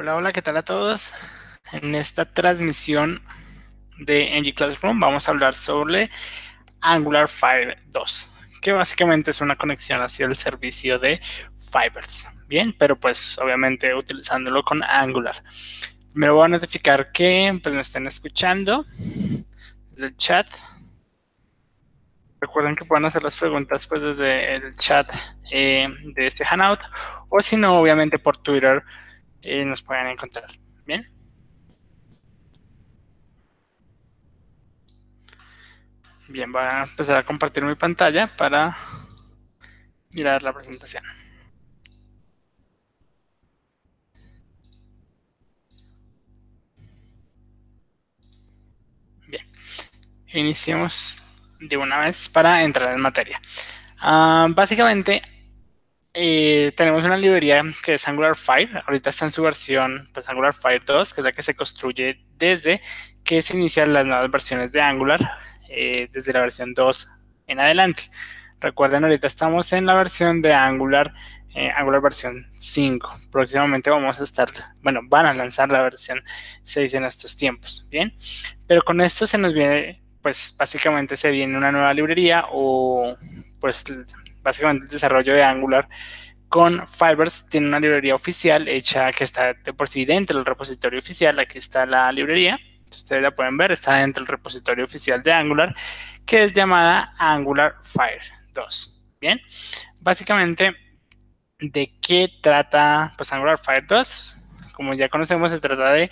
Hola, hola, ¿qué tal a todos? En esta transmisión de NG Classroom vamos a hablar sobre Angular Fire 2, que básicamente es una conexión hacia el servicio de Fibers. Bien, pero pues obviamente utilizándolo con Angular. Me voy a notificar que pues, me estén escuchando desde el chat. Recuerden que pueden hacer las preguntas pues desde el chat eh, de este Hangout o si no, obviamente por Twitter eh, nos pueden encontrar. Bien. Bien, voy a empezar a compartir mi pantalla para mirar la presentación. Bien, iniciemos de una vez para entrar en materia. Ah, básicamente, eh, tenemos una librería que es Angular Fire. Ahorita está en su versión, pues Angular Fire 2, que es la que se construye desde que se inician las nuevas versiones de Angular, eh, desde la versión 2 en adelante. Recuerden, ahorita estamos en la versión de Angular, eh, Angular versión 5. Próximamente vamos a estar, bueno, van a lanzar la versión 6 en estos tiempos, ¿bien? Pero con esto se nos viene, pues básicamente se viene una nueva librería o pues básicamente el desarrollo de Angular con Fibers tiene una librería oficial hecha que está de por sí dentro del repositorio oficial. Aquí está la librería. Ustedes la pueden ver, está dentro del repositorio oficial de Angular, que es llamada Angular Fire 2. Bien, básicamente, ¿de qué trata pues, Angular Fire 2? Como ya conocemos, se trata de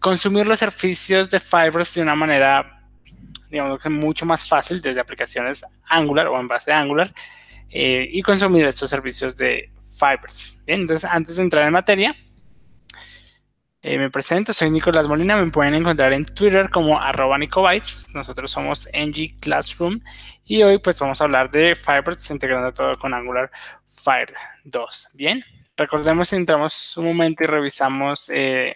consumir los servicios de Fibers de una manera digamos que mucho más fácil desde aplicaciones Angular o en base a Angular eh, y consumir estos servicios de Fibers. entonces, antes de entrar en materia, eh, me presento, soy Nicolás Molina, me pueden encontrar en Twitter como arroba Nicobytes, nosotros somos NG Classroom y hoy pues vamos a hablar de Fibers integrando todo con Angular Fire 2. Bien, recordemos si entramos un momento y revisamos eh,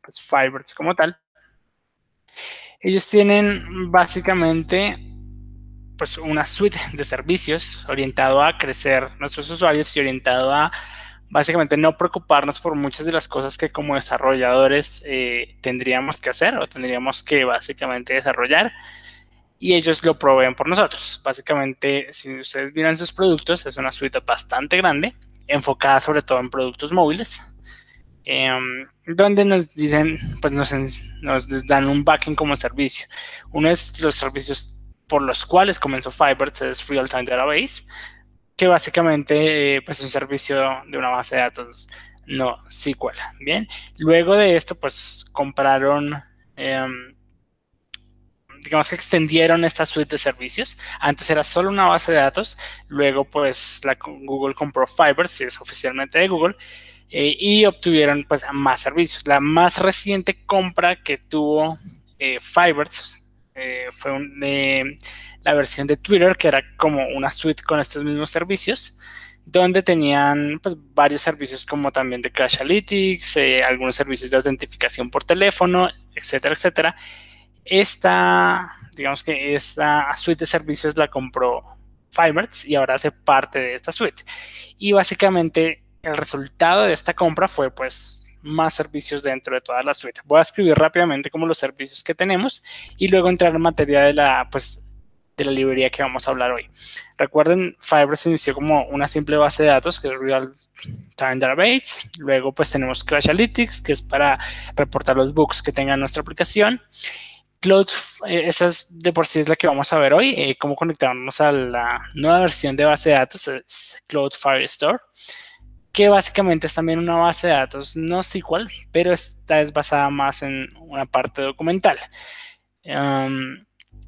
pues, Fibers como tal. Ellos tienen básicamente pues una suite de servicios orientado a crecer nuestros usuarios y orientado a básicamente no preocuparnos por muchas de las cosas que como desarrolladores eh, tendríamos que hacer o tendríamos que básicamente desarrollar y ellos lo proveen por nosotros. Básicamente, si ustedes miran sus productos, es una suite bastante grande, enfocada sobre todo en productos móviles, Em, donde nos dicen, pues nos, nos, dan un backend como servicio. Uno es los servicios por los cuales comenzó Fibers, es Real Time Database, que básicamente pues, es un servicio de una base de datos no SQL. Bien, luego de esto, pues compraron, em, digamos que extendieron esta suite de servicios. Antes era solo una base de datos, luego, pues Google compró Fibers, y es oficialmente de Google eh, y obtuvieron pues más servicios. La más reciente compra que tuvo eh, eh, fue la versión de Twitter, que era como una suite con estos mismos servicios, donde tenían pues, varios servicios como también de Crash Analytics, algunos servicios de autentificación por teléfono, etcétera, etcétera. Esta, digamos que esta suite de servicios la compró Fibers y ahora hace parte de esta suite. Y básicamente el resultado de esta compra fue pues más servicios dentro de toda la suite. Voy a escribir rápidamente como los servicios que tenemos y luego entrar en materia de la pues de la librería que vamos a hablar hoy. Recuerden, Firebase inició como una simple base de datos que es Real Time Database. Luego pues tenemos Crash Analytics, que es para reportar los bugs que tenga nuestra aplicación. Cloud, eh, esa es de por sí es la que vamos a ver hoy, eh, cómo conectarnos a la nueva versión de base de datos, es Cloud Firestore que básicamente es también una base de datos no SQL, pero esta es basada más en una parte documental.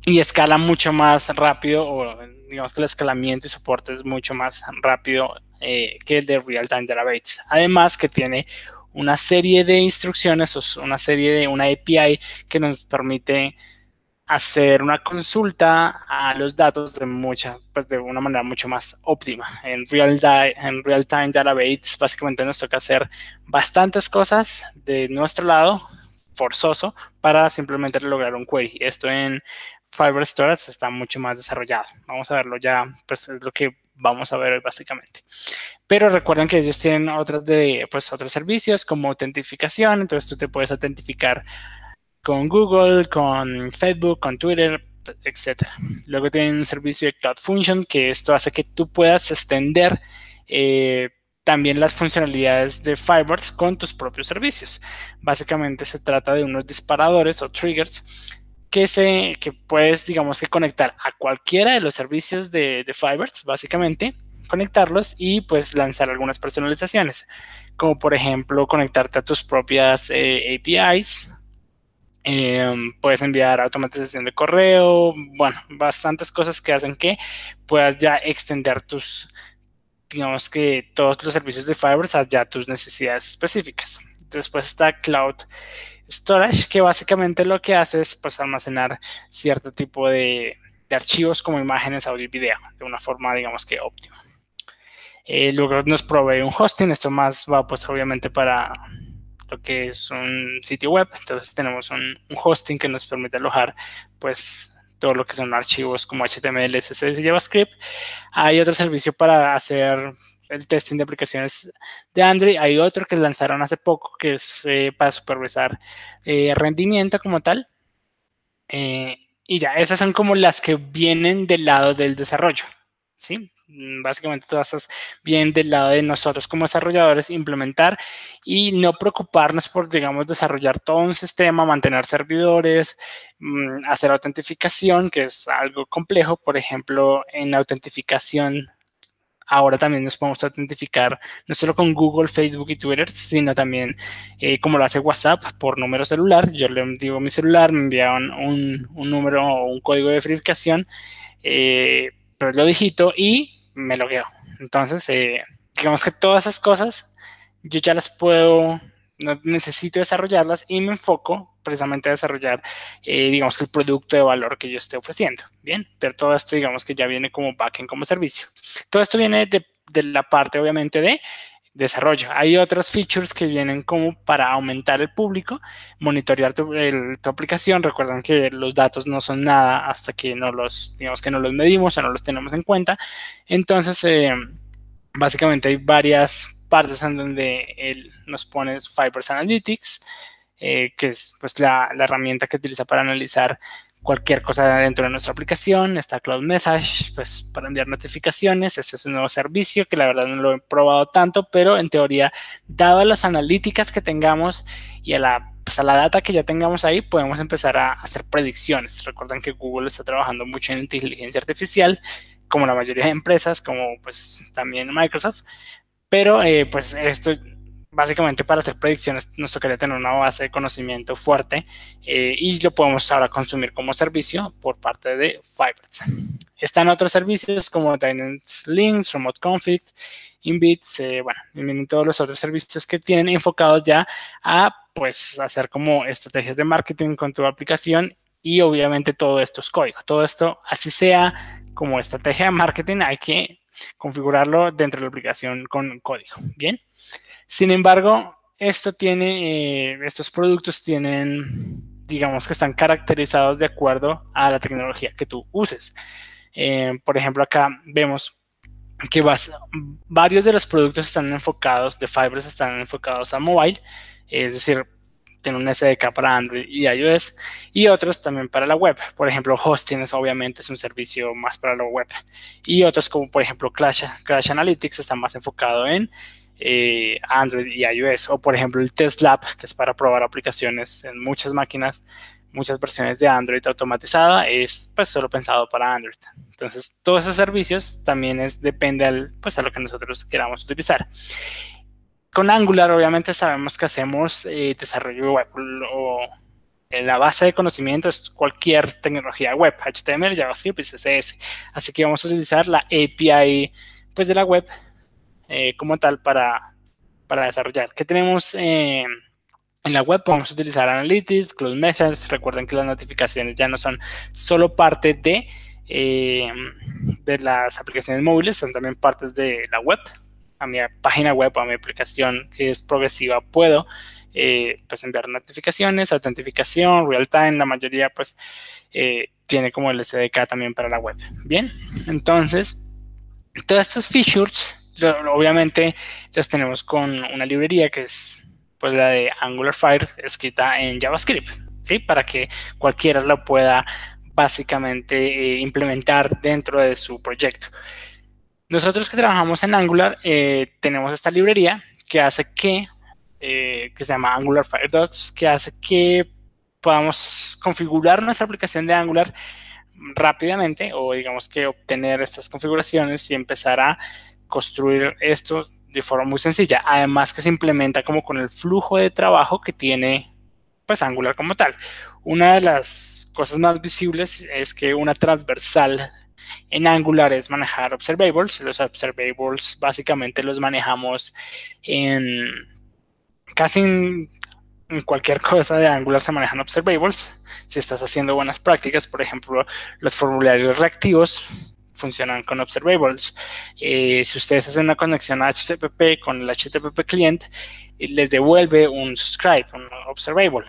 y escala mucho más rápido, o digamos que el escalamiento y soporte es mucho más rápido eh, que el de Real Time Database. Además que tiene una serie de instrucciones o una serie de una API que nos permite hacer una consulta a los datos de mucha, pues de una manera mucho más óptima. En real, en real time database básicamente nos toca hacer bastantes cosas de nuestro lado forzoso para simplemente lograr un query. Esto en Fiber Storage está mucho más desarrollado. Vamos a verlo ya, pues es lo que vamos a ver hoy básicamente. Pero recuerden que ellos tienen otros, de, pues, otros servicios como autentificación, entonces tú te puedes autentificar con Google, con Facebook, con Twitter, etc. Luego tienen un servicio de Cloud Function que esto hace que tú puedas extender eh, también las funcionalidades de Fibers con tus propios servicios. Básicamente se trata de unos disparadores o triggers que, se, que puedes, digamos que conectar a cualquiera de los servicios de, de Fibers, básicamente, conectarlos y pues lanzar algunas personalizaciones, como por ejemplo conectarte a tus propias eh, APIs, em, puedes enviar automatización de correo, bueno, bastantes cosas que hacen que puedas ya extender tus, digamos que todos los servicios de Firebird ya tus necesidades específicas. Después está Cloud Storage, que básicamente lo que hace es pues almacenar cierto tipo de, de archivos como imágenes, audio y video de una forma, digamos que óptima. Eh, luego nos provee un hosting, esto más va pues obviamente para lo que es un sitio web, entonces tenemos un, hosting que nos permite alojar pues todo lo que son archivos como HTML, CSS y JavaScript. Hay otro servicio para hacer el testing de aplicaciones de Android. Hay otro que lanzaron hace poco que es eh, para supervisar eh, rendimiento como tal. y ya, esas son como las que vienen del lado del desarrollo. ¿sí? Mm, básicamente todas estas bien del lado de nosotros como desarrolladores implementar y no preocuparnos por, digamos, desarrollar todo un sistema, mantener servidores, mm, hacer autentificación, que es algo complejo. Por ejemplo, en autentificación ahora también nos podemos autentificar no solo con Google, Facebook y Twitter, sino también eh, como lo hace WhatsApp por número celular. Yo le digo mi celular, me envían un, número o un código de verificación, eh, pero lo digito y me logueo. Entonces, eh, digamos que todas esas cosas yo ya las puedo, no necesito desarrollarlas y me enfoco precisamente a desarrollar, eh, digamos que el producto de valor que yo esté ofreciendo. Bien, pero todo esto, digamos que ya viene como backend, como servicio. Todo esto viene de, de la parte, obviamente, de desarrollo. Hay otras features que vienen como para aumentar el público, monitorear tu, aplicación. Recuerden que los datos no son nada hasta que no los, digamos que no los medimos o no los tenemos en cuenta. Entonces, eh, básicamente hay varias partes en donde él nos pone Fibers Analytics, eh, que es pues la, la herramienta que utiliza para analizar cualquier cosa dentro de nuestra aplicación. Está Cloud Message, pues para enviar notificaciones. Este es un nuevo servicio que la verdad no lo he probado tanto, pero en teoría, dado las analíticas que tengamos y a la, pues a la data que ya tengamos ahí, podemos empezar a hacer predicciones. Recuerden que Google está trabajando mucho en inteligencia artificial, como la mayoría de empresas, como pues también Microsoft. Pero eh, pues esto básicamente para hacer predicciones nos tocaría tener una base de conocimiento fuerte eh, y lo podemos ahora consumir como servicio por parte de Fiverr. Están otros servicios como Dynamics Links, Remote Configs, Inbits, eh, bueno, todos los otros servicios que tienen enfocados ya a pues hacer como estrategias de marketing con tu aplicación y obviamente todo esto es código. Todo esto, así sea como estrategia de marketing, hay que configurarlo dentro de la aplicación con código. Bien. Sin embargo, eh, estos productos tienen, digamos que están caracterizados de acuerdo a la tecnología que tú uses. Eh, por ejemplo, acá vemos que varios de los productos están enfocados, de Fibers están enfocados a mobile, es decir, tiene un SDK para Android y iOS y otros también para la web. Por ejemplo, Hosting es obviamente es un servicio más para la web y otros como por ejemplo Crash Analytics está más enfocado en eh, Android y iOS. O por ejemplo el Test Lab, que es para probar aplicaciones en muchas máquinas, muchas versiones de Android automatizada, es pues solo pensado para Android. Entonces todos esos servicios también es, depende al, pues, a lo que nosotros queramos utilizar. Con Angular obviamente sabemos que hacemos eh, desarrollo web o la base de conocimiento es cualquier tecnología web, HTML, JavaScript y CSS. Así que vamos a utilizar la API pues, de la web eh, como tal para, para desarrollar. ¿Qué tenemos eh, en la web? Podemos utilizar Analytics, Close Messages. Recuerden que las notificaciones ya no son solo parte de, eh, de las aplicaciones móviles, son también partes de la web. A mi página web, a mi aplicación que es progresiva, puedo pues enviar notificaciones, autentificación, real time, la mayoría pues tiene como el SDK también para la web. Bien, entonces, todos estos features, obviamente los tenemos con una librería que es pues la de Angular Fire escrita en JavaScript, ¿sí? Para que cualquiera lo pueda básicamente eh, implementar dentro de su proyecto. Nosotros que trabajamos en Angular eh, tenemos esta librería que hace que, eh, que se llama Angular Fire Dots, que hace que podamos configurar nuestra aplicación de Angular rápidamente o digamos que obtener estas configuraciones y empezar a construir esto de forma muy sencilla. Además que se implementa como con el flujo de trabajo que tiene pues Angular como tal. Una de las cosas más visibles es que una transversal en Angular es manejar observables. Los observables básicamente los manejamos en casi en, cualquier cosa de Angular se manejan observables. Si estás haciendo buenas prácticas, por ejemplo, los formularios reactivos funcionan con observables. Eh, si ustedes hacen una conexión a HTTP con el HTTP client, les devuelve un subscribe, un observable,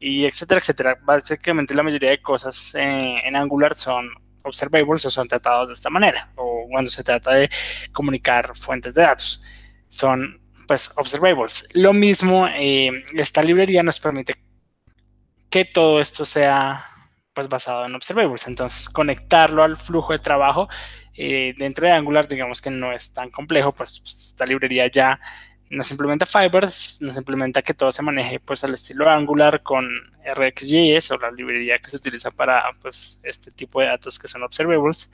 y etcétera, etcétera. Básicamente la mayoría de cosas en Angular son observables o son tratados de esta manera, o cuando se trata de comunicar fuentes de datos, son pues observables. Lo mismo, eh, esta librería nos permite que todo esto sea pues basado en observables. Entonces, conectarlo al flujo de trabajo eh, dentro de Angular, digamos que no es tan complejo, pues, pues esta librería ya nos implementa Fibers, nos implementa que todo se maneje pues al estilo Angular con RxJS o la librería que se utiliza para pues este tipo de datos que son observables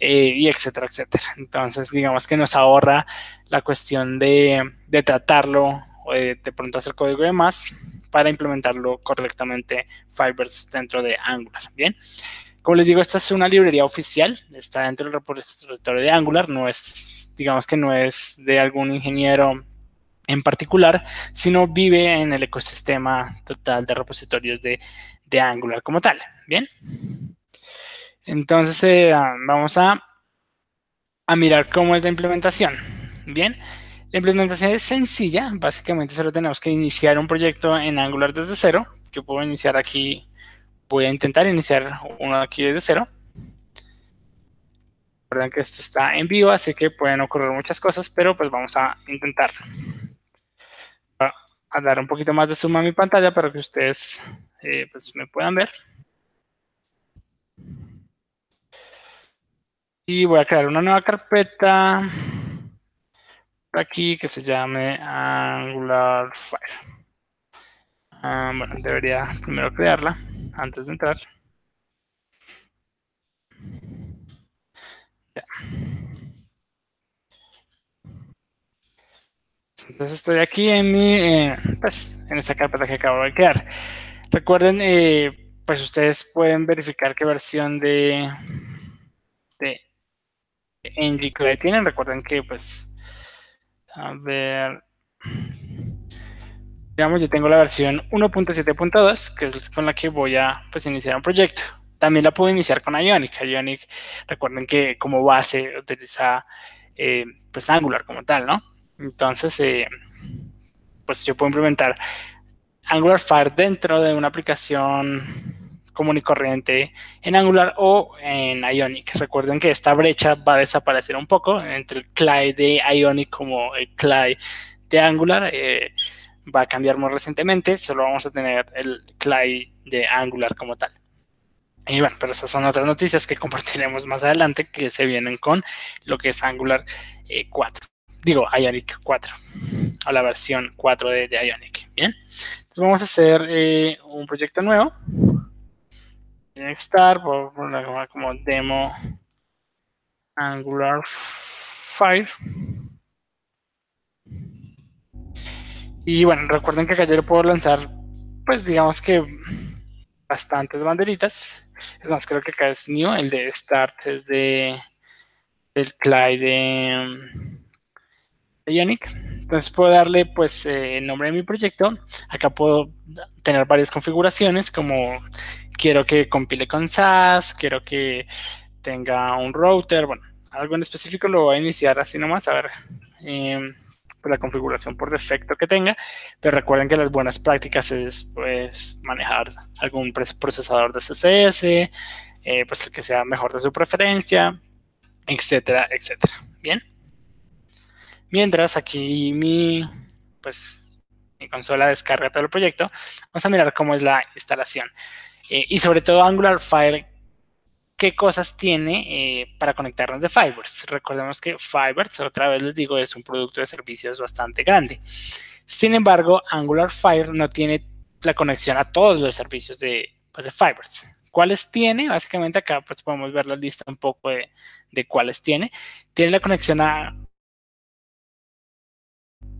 eh, y etcétera, etcétera. Entonces digamos que nos ahorra la cuestión de, de tratarlo o de, de, pronto hacer código de más para implementarlo correctamente Fibers dentro de Angular. Bien. Como les digo, esta es una librería oficial, está dentro del repositorio de Angular, no es, digamos que no es de algún ingeniero en particular, sino vive en el ecosistema total de repositorios de, Angular como tal. Bien. Entonces, eh, vamos a, a mirar cómo es la implementación. Bien. La implementación es sencilla. Básicamente solo tenemos que iniciar un proyecto en Angular desde cero. Yo puedo iniciar aquí, voy a intentar iniciar uno aquí desde cero. Recuerden que esto está en vivo, así que pueden ocurrir muchas cosas, pero pues vamos a intentarlo a dar un poquito más de zoom a mi pantalla para que ustedes eh, pues me puedan ver. Y voy a crear una nueva carpeta aquí que se llame Angular Fire. Ah, bueno, debería primero crearla antes de entrar. Ya. Entonces estoy aquí en mi, eh, pues, en esta carpeta que acabo de crear. Recuerden, eh, pues ustedes pueden verificar qué versión de, de NGClay tienen. Recuerden que, pues, a ver, digamos, yo tengo la versión 1.7.2, que es con la que voy a, pues, iniciar un proyecto. También la puedo iniciar con Ionic. Ionic, recuerden que como base utiliza, eh, pues, Angular como tal, ¿no? Entonces, eh, pues yo puedo implementar Angular Fire dentro de una aplicación común y corriente en Angular o en Ionic. Recuerden que esta brecha va a desaparecer un poco entre el CLI de Ionic como el CLI de Angular. Eh, va a cambiar muy recientemente, solo vamos a tener el CLI de Angular como tal. Y bueno, pero esas son otras noticias que compartiremos más adelante que se vienen con lo que es Angular 4. Eh, digo, Ionic 4, a la versión 4 de, Ionic. Bien, entonces vamos a hacer eh, un proyecto nuevo. Start, por ponerlo como demo Angular Fire. Y bueno, recuerden que acá yo puedo lanzar, pues digamos que bastantes banderitas. Es más, creo que acá es new, el de Start es de del CLI de Ionic. Entonces puedo darle pues eh, el nombre de mi proyecto. Acá puedo tener varias configuraciones como quiero que compile con SAS, quiero que tenga un router, bueno, algo en específico lo voy a iniciar así nomás, a ver em, pues, la configuración por defecto que tenga, pero recuerden que las buenas prácticas es pues manejar algún procesador de CSS, eh, pues el que sea mejor de su preferencia, etcétera, etcétera. Bien. Mientras aquí mi, pues, mi consola descarga todo el proyecto, vamos a mirar cómo es la instalación. Eh, y sobre todo Angular Fire, qué cosas tiene eh, para conectarnos de Fibers. Recordemos que Fibers, otra vez les digo, es un producto de servicios bastante grande. Sin embargo, Angular Fire no tiene la conexión a todos los servicios de, pues, de Fibers. ¿Cuáles tiene? Básicamente acá pues podemos ver la lista un poco de, de cuáles tiene. Tiene la conexión a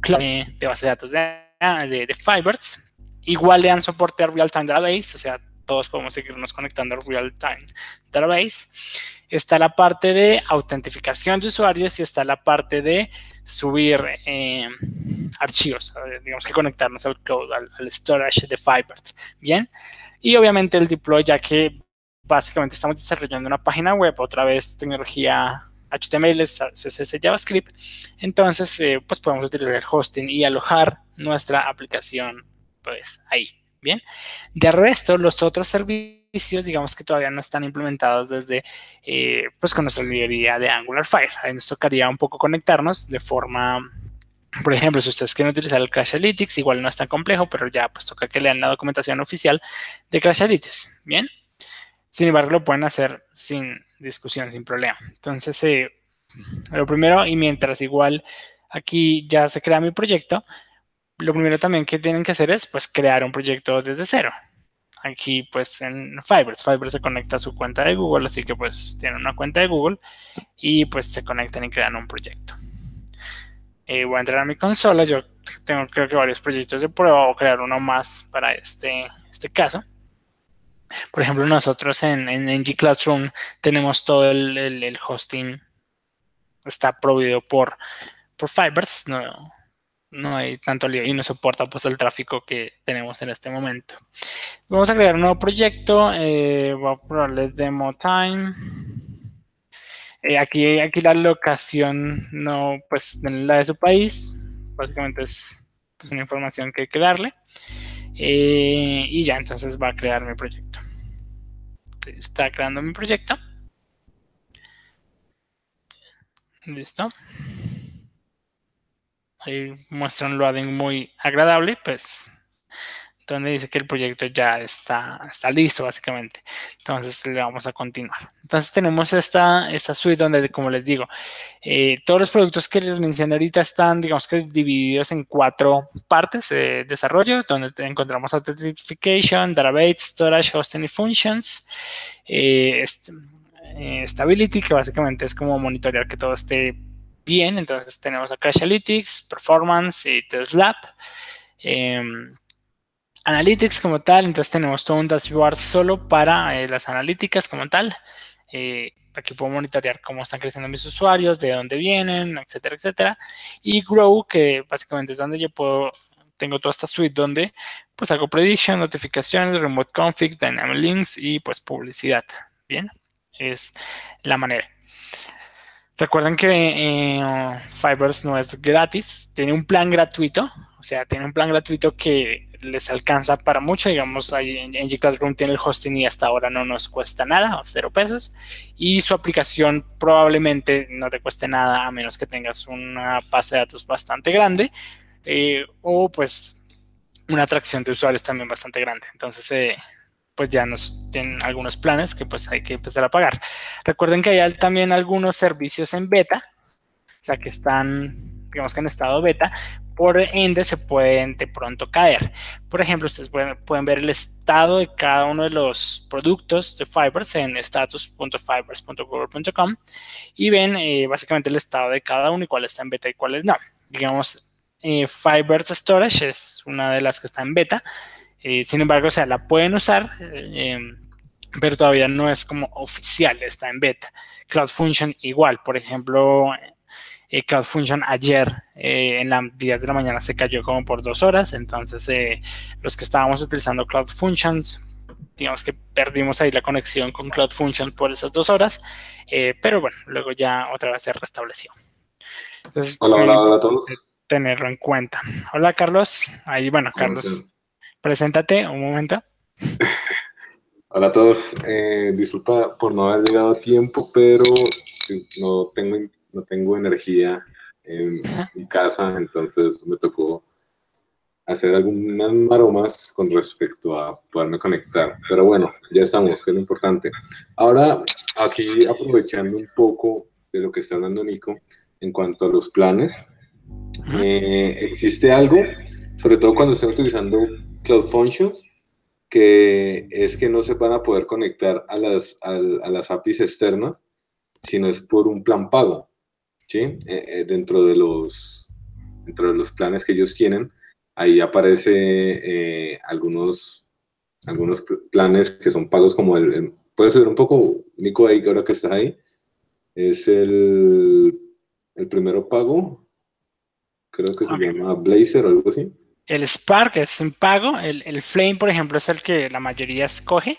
de base de datos de, de, de Fibers. Igual le dan soporte a Real-Time Database, o sea, todos podemos seguirnos conectando al Real-Time Database. Está la parte de autentificación de usuarios y está la parte de subir eh, archivos, digamos que conectarnos al code, al, storage de Fibers. Bien, y obviamente el deploy, ya que básicamente estamos desarrollando una página web, otra vez tecnología HTML, CSS, JavaScript. Entonces, eh, pues podemos utilizar el hosting y alojar nuestra aplicación, pues ahí. Bien. De resto, los otros servicios, digamos que todavía no están implementados desde, eh, pues con nuestra librería de Angular Fire. Ahí nos tocaría un poco conectarnos de forma por ejemplo, si ustedes quieren utilizar el Crashlytics, igual no es tan complejo, pero ya pues toca que lean la documentación oficial de Crashlytics. Bien. Sin embargo, lo pueden hacer sin discusión, sin problema. Entonces, eh, lo primero, y mientras igual aquí ya se crea mi proyecto, lo primero también que tienen que hacer es pues crear un proyecto desde cero. Aquí pues en Fibers, Fibers se conecta a su cuenta de Google, así que pues tienen una cuenta de Google y pues se conectan y crean un proyecto. Eh, voy a entrar a mi consola, yo tengo creo que varios proyectos de prueba o crear uno más para este, este caso. Por ejemplo, nosotros en, en, Classroom tenemos todo el, hosting, está prohibido por, por Fibers, no, no hay tanto lío y no soporta pues el tráfico que tenemos en este momento. Vamos a crear un nuevo proyecto, eh, voy a ponerle demo time. Eh, aquí, aquí la locación no, pues la de su país, básicamente es pues, una información que hay que darle. Eh, y ya entonces va a crear mi proyecto. Está creando mi proyecto. Listo. Ahí muestra un loading muy agradable, pues donde dice que el proyecto ya está, está listo básicamente. Entonces le vamos a continuar. Entonces tenemos esta, esta suite donde, como les digo, eh, todos los productos que les mencioné ahorita están, digamos que divididos en cuatro partes de desarrollo, donde encontramos Authentication, Database, Storage, Hosting y Functions. Eh, eh, stability, que básicamente es como monitorear que todo esté bien. Entonces tenemos a Crashlytics, Performance y TestLab. Em, Analytics como tal, entonces tenemos todo un dashboard solo para eh, las analíticas como tal. Eh, aquí puedo monitorear cómo están creciendo mis usuarios, de dónde vienen, etcétera, etcétera. Y Grow, que básicamente es donde yo puedo, tengo toda esta suite donde pues hago prediction, notificaciones, remote config, dynamic links y pues publicidad. Bien, es la manera. Recuerden que eh, Fibers no es gratis, tiene un plan gratuito, o sea, tiene un plan gratuito que les alcanza para mucho, digamos, en, en Classroom tiene el hosting y hasta ahora no nos cuesta nada, cero pesos, y su aplicación probablemente no te cueste nada a menos que tengas una base de datos bastante grande eh, o pues una atracción de usuarios también bastante grande. Entonces, eh, pues ya nos tienen algunos planes que pues hay que empezar a pagar. Recuerden que hay también algunos servicios en beta, o sea que están, digamos que en estado beta, por ende se pueden de pronto caer. Por ejemplo, ustedes pueden, ver el estado de cada uno de los productos de Fibers en status.fibers.google.com y ven eh, básicamente el estado de cada uno y cuál está en beta y cuáles no. Digamos, eh, Fibers Storage es una de las que está en beta eh, sin embargo, o sea, la pueden usar, pero todavía no es como oficial, está en beta. Cloud Function igual, por ejemplo, eh, Cloud Function ayer en las 10 de la mañana se cayó como por dos horas, entonces los que estábamos utilizando Cloud Functions, digamos que perdimos ahí la conexión con Cloud Function por esas dos horas, pero bueno, luego ya otra vez se restableció. Entonces, hola, hola, a todos. Tenerlo en cuenta. Hola, Carlos. Ahí, bueno, Carlos. Preséntate un momento. Hola a todos. Eh, disculpa por no haber llegado a tiempo, pero no tengo, no tengo energía en mi casa, entonces me tocó hacer algunas maromas con respecto a poderme conectar. Pero bueno, ya estamos, que es lo importante. Ahora, aquí aprovechando un poco de lo que está hablando Nico en cuanto a los planes, eh, existe algo, sobre todo cuando estén utilizando Cloud Functions, que es que no se van a poder conectar a las, a, las APIs externas, sino es por un plan pago, ¿sí? Eh, eh, dentro, de los, dentro de los planes que ellos tienen, ahí aparece eh, algunos, algunos planes que son pagos como el, puede ser un poco, Nico, ahí ahora que estás ahí, es el, el primero pago, creo que se llama Blazer o algo así. El Spark es un pago, el, el, Flame, por ejemplo, es el que la mayoría escoge.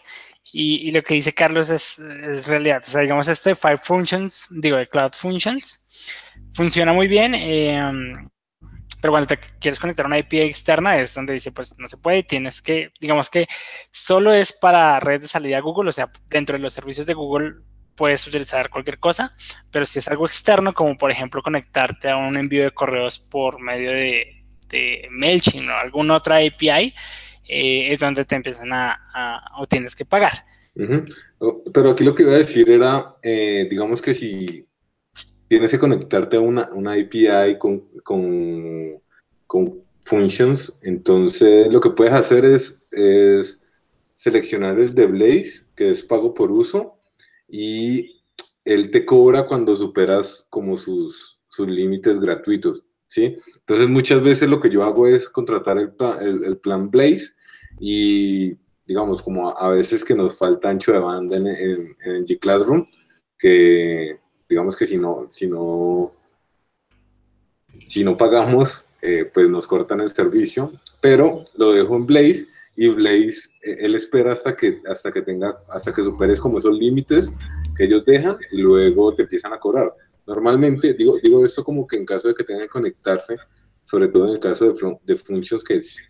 Y, y lo que dice Carlos es, es, realidad. O sea, digamos, esto de Fire Functions, digo, de Cloud Functions, funciona muy bien. Eh, pero cuando te quieres conectar a una IP externa es donde dice, pues no se puede, tienes que, digamos que solo es para redes de salida Google, o sea, dentro de los servicios de Google puedes utilizar cualquier cosa, pero si es algo externo, como por ejemplo conectarte a un envío de correos por medio de, de MailChimp o alguna otra API, eh, es donde te empiezan a, o tienes que pagar. Pero aquí lo que iba a decir era, eh, digamos que si tienes que conectarte a una, una API con, con, con, functions, entonces lo que puedes hacer es, es seleccionar el de Blaze, que es pago por uso, y él te cobra cuando superas como sus, sus límites gratuitos, ¿sí? Entonces muchas veces lo que yo hago es contratar el, el, plan Blaze y digamos como a veces que nos falta ancho de banda en, en, en G Classroom, que digamos que si no, si no, si no pagamos, eh, pues nos cortan el servicio, pero lo dejo en Blaze y Blaze, eh, él espera hasta que, hasta que tenga, hasta que superes como esos límites que ellos dejan y luego te empiezan a cobrar. Normalmente, digo, digo esto como que en caso de que tengan que conectarse, sobre todo en el caso de, functions que es,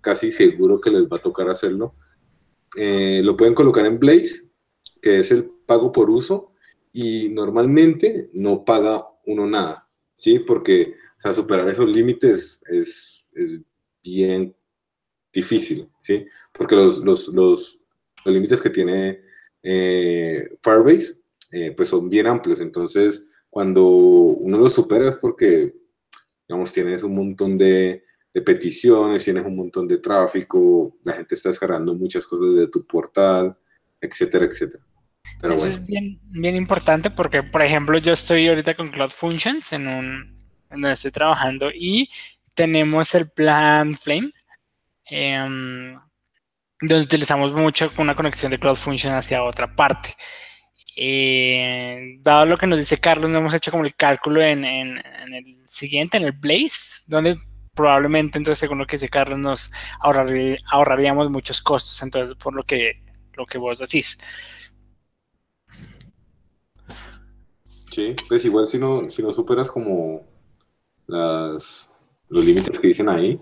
casi seguro que les va a tocar hacerlo, eh, lo pueden colocar en Blaze, que es el pago por uso, y normalmente no paga uno nada, ¿sí? Porque, o sea, superar esos límites es, es bien difícil, ¿sí? Porque los, los, los, los límites que tiene eh, Firebase, eh, pues son bien amplios, entonces cuando uno los supera es porque, digamos, tienes un montón de, de peticiones, tienes un montón de tráfico, la gente está descargando muchas cosas de tu portal, etcétera, etcétera. Eso es bien, bien importante porque, por ejemplo, yo estoy ahorita con Cloud Functions en un en donde estoy trabajando y tenemos el plan Flame, em, donde utilizamos mucho una conexión de Cloud Functions hacia otra parte. Eh, dado lo que nos dice Carlos, no hemos hecho como el cálculo en, en, el siguiente, en el Blaze, donde probablemente, entonces, según lo que dice Carlos, nos ahorraríamos muchos costos, entonces, por lo que, lo que vos decís. Sí, pues igual si no, si no superas como las, los límites que dicen ahí,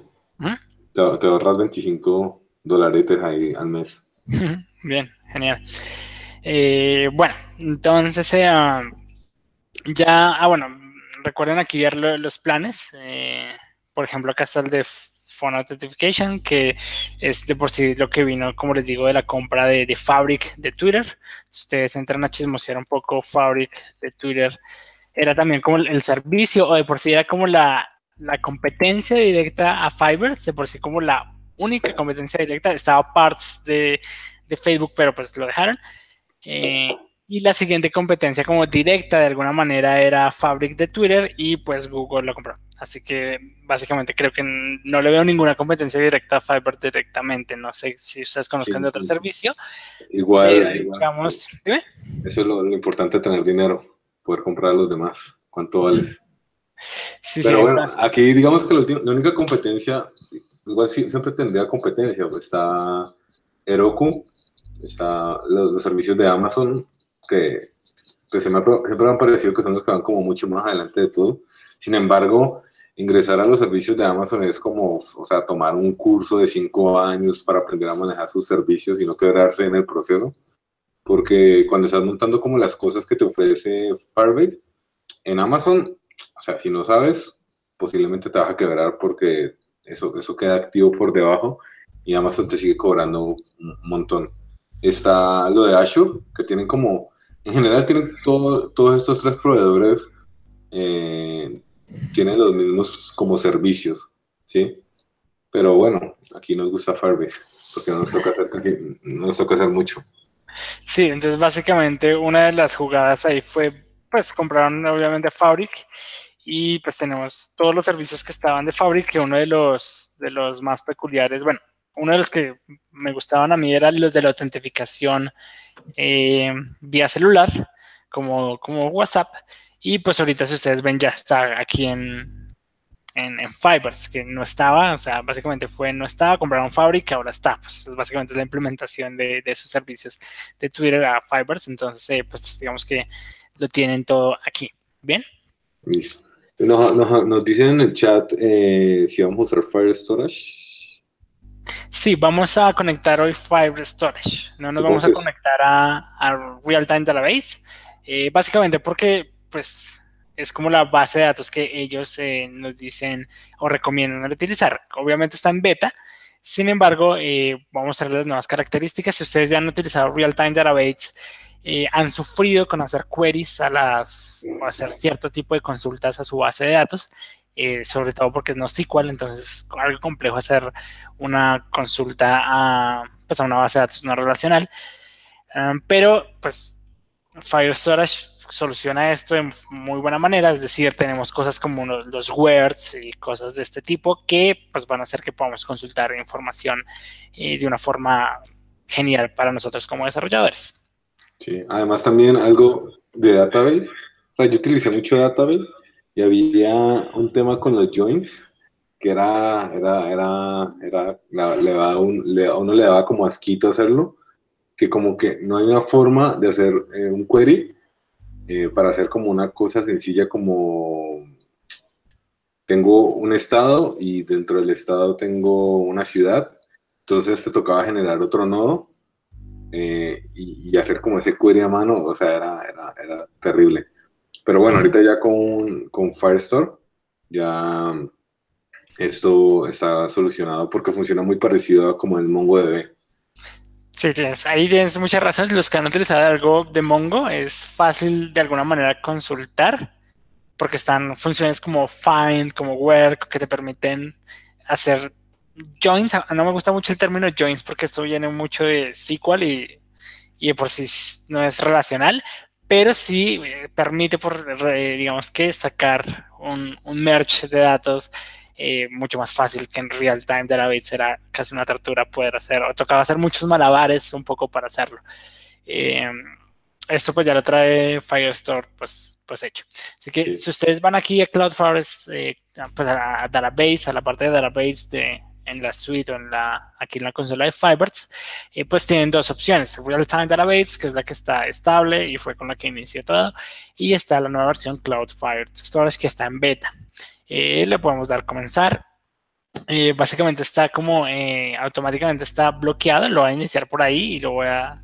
te, ahorras 25 dolaretes ahí al mes. Bien, genial. Eh, bueno, entonces eh, ya, ah, bueno, recuerden ver los planes. Eh, por ejemplo, acá está el de Phone Authentication, que es de por sí lo que vino, como les digo, de la compra de, Fabric de Twitter. Ustedes entran a chismosear un poco Fabric de Twitter. Era también como el, servicio, o de por sí era como la, la competencia directa a Fibers, de por sí como la única competencia directa. Estaba Parts de, de Facebook, pero pues lo dejaron. Eh, y la siguiente competencia como directa de alguna manera era Fabric de Twitter y pues Google lo compró. Así que básicamente creo que no le veo ninguna competencia directa a Fiverr directamente. No sé si ustedes conozcan de otro servicio. Igual, eh, digamos, dime. Eso es lo, importante tener dinero, poder comprar a los demás. ¿Cuánto vale? Sí, Pero bueno, aquí digamos que la, única competencia, igual siempre tendría competencia. Pues está Heroku, está los, servicios de Amazon, que, que se me, siempre me han parecido que son los que van como mucho más adelante de todo. Sin embargo, ingresar a los servicios de Amazon es como, o sea, tomar un curso de cinco años para aprender a manejar sus servicios y no quedarse en el proceso. Porque cuando estás montando como las cosas que te ofrece Firebase, en Amazon, o sea, si no sabes, posiblemente te vas a quebrar porque eso, eso queda activo por debajo y Amazon te sigue cobrando un montón. Está lo de Azure, que tienen como, en general tienen todos estos tres proveedores eh, tienen los mismos como servicios, ¿sí? Pero bueno, aquí nos gusta Firebase, porque no nos toca hacer, no nos toca hacer mucho. Sí, entonces básicamente una de las jugadas ahí fue, pues compraron obviamente Fabric y pues tenemos todos los servicios que estaban de Fabric, que uno de los, de los más peculiares, bueno, uno de los que me gustaban a mí eran los de la autentificación eh, vía celular, como, como WhatsApp, y pues ahorita si ustedes ven ya está aquí en, en, Fibers, que no estaba, o sea, básicamente fue, no estaba, compraron Fabric, ahora está, pues básicamente es la implementación de, de esos servicios de Twitter a Fibers, entonces eh, pues digamos que lo tienen todo aquí, ¿bien? Nos, nos, dicen en el chat eh, si vamos a usar Fire Storage. Sí, vamos a conectar hoy Fire Storage. No nos vamos a conectar a, a Real Time Database. Eh, básicamente porque pues es como la base de datos que ellos eh, nos dicen o recomiendan utilizar. Obviamente está en beta, sin embargo, eh, vamos a mostrarles las nuevas características. Si ustedes ya han utilizado Real-Time Database, eh, han sufrido con hacer queries a las, o hacer cierto tipo de consultas a su base de datos, sobre todo porque es no SQL, entonces es algo complejo hacer una consulta a, pues, a una base de datos no relacional. Ah, pero, pues, Fire Storage soluciona esto de muy buena manera, es decir, tenemos cosas como los words y cosas de este tipo que pues van a hacer que podamos consultar información eh, de una forma genial para nosotros como desarrolladores. Sí, además también algo de database, yo utilicé mucho database y había un tema con los joins que era, era, era, era le a uno le daba como asquito hacerlo, que como que no hay una forma de hacer eh, un query eh, para hacer como una cosa sencilla como tengo un estado y dentro del estado tengo una ciudad, entonces te tocaba generar otro nodo eh, y, hacer como ese query a mano, o sea, era, era, era terrible. Pero bueno, ahorita ya con, con Firestore ya esto está solucionado porque funciona muy parecido a como el MongoDB. Sí, tienes, ahí tienes muchas razones. Los que han utilizado algo de Mongo es fácil de alguna manera consultar porque están funciones como find, como work, que te permiten hacer joins. Ah, no me gusta mucho el término joins porque esto viene mucho de SQL y, y por sí no es relacional, pero sí eh, permite, por, digamos que, sacar un, un merge de datos eh, mucho más fácil que en real time database era casi una tortura poder hacer, o tocaba hacer muchos malabares un poco para hacerlo. Eh, esto pues ya lo trae Firestore pues, pues hecho. Así que si ustedes van aquí a Cloud Forest, eh, pues a, database, a la parte de database de, en la suite o en la, aquí en la consola de Fibers, pues tienen dos opciones. Real Time Database, que es la que está estable y fue con la que inició todo, y está la nueva versión Cloud Fire Storage que está en beta. Eh, le podemos dar comenzar. Eh, básicamente está como eh, automáticamente está bloqueado, lo voy a iniciar por ahí y lo voy a,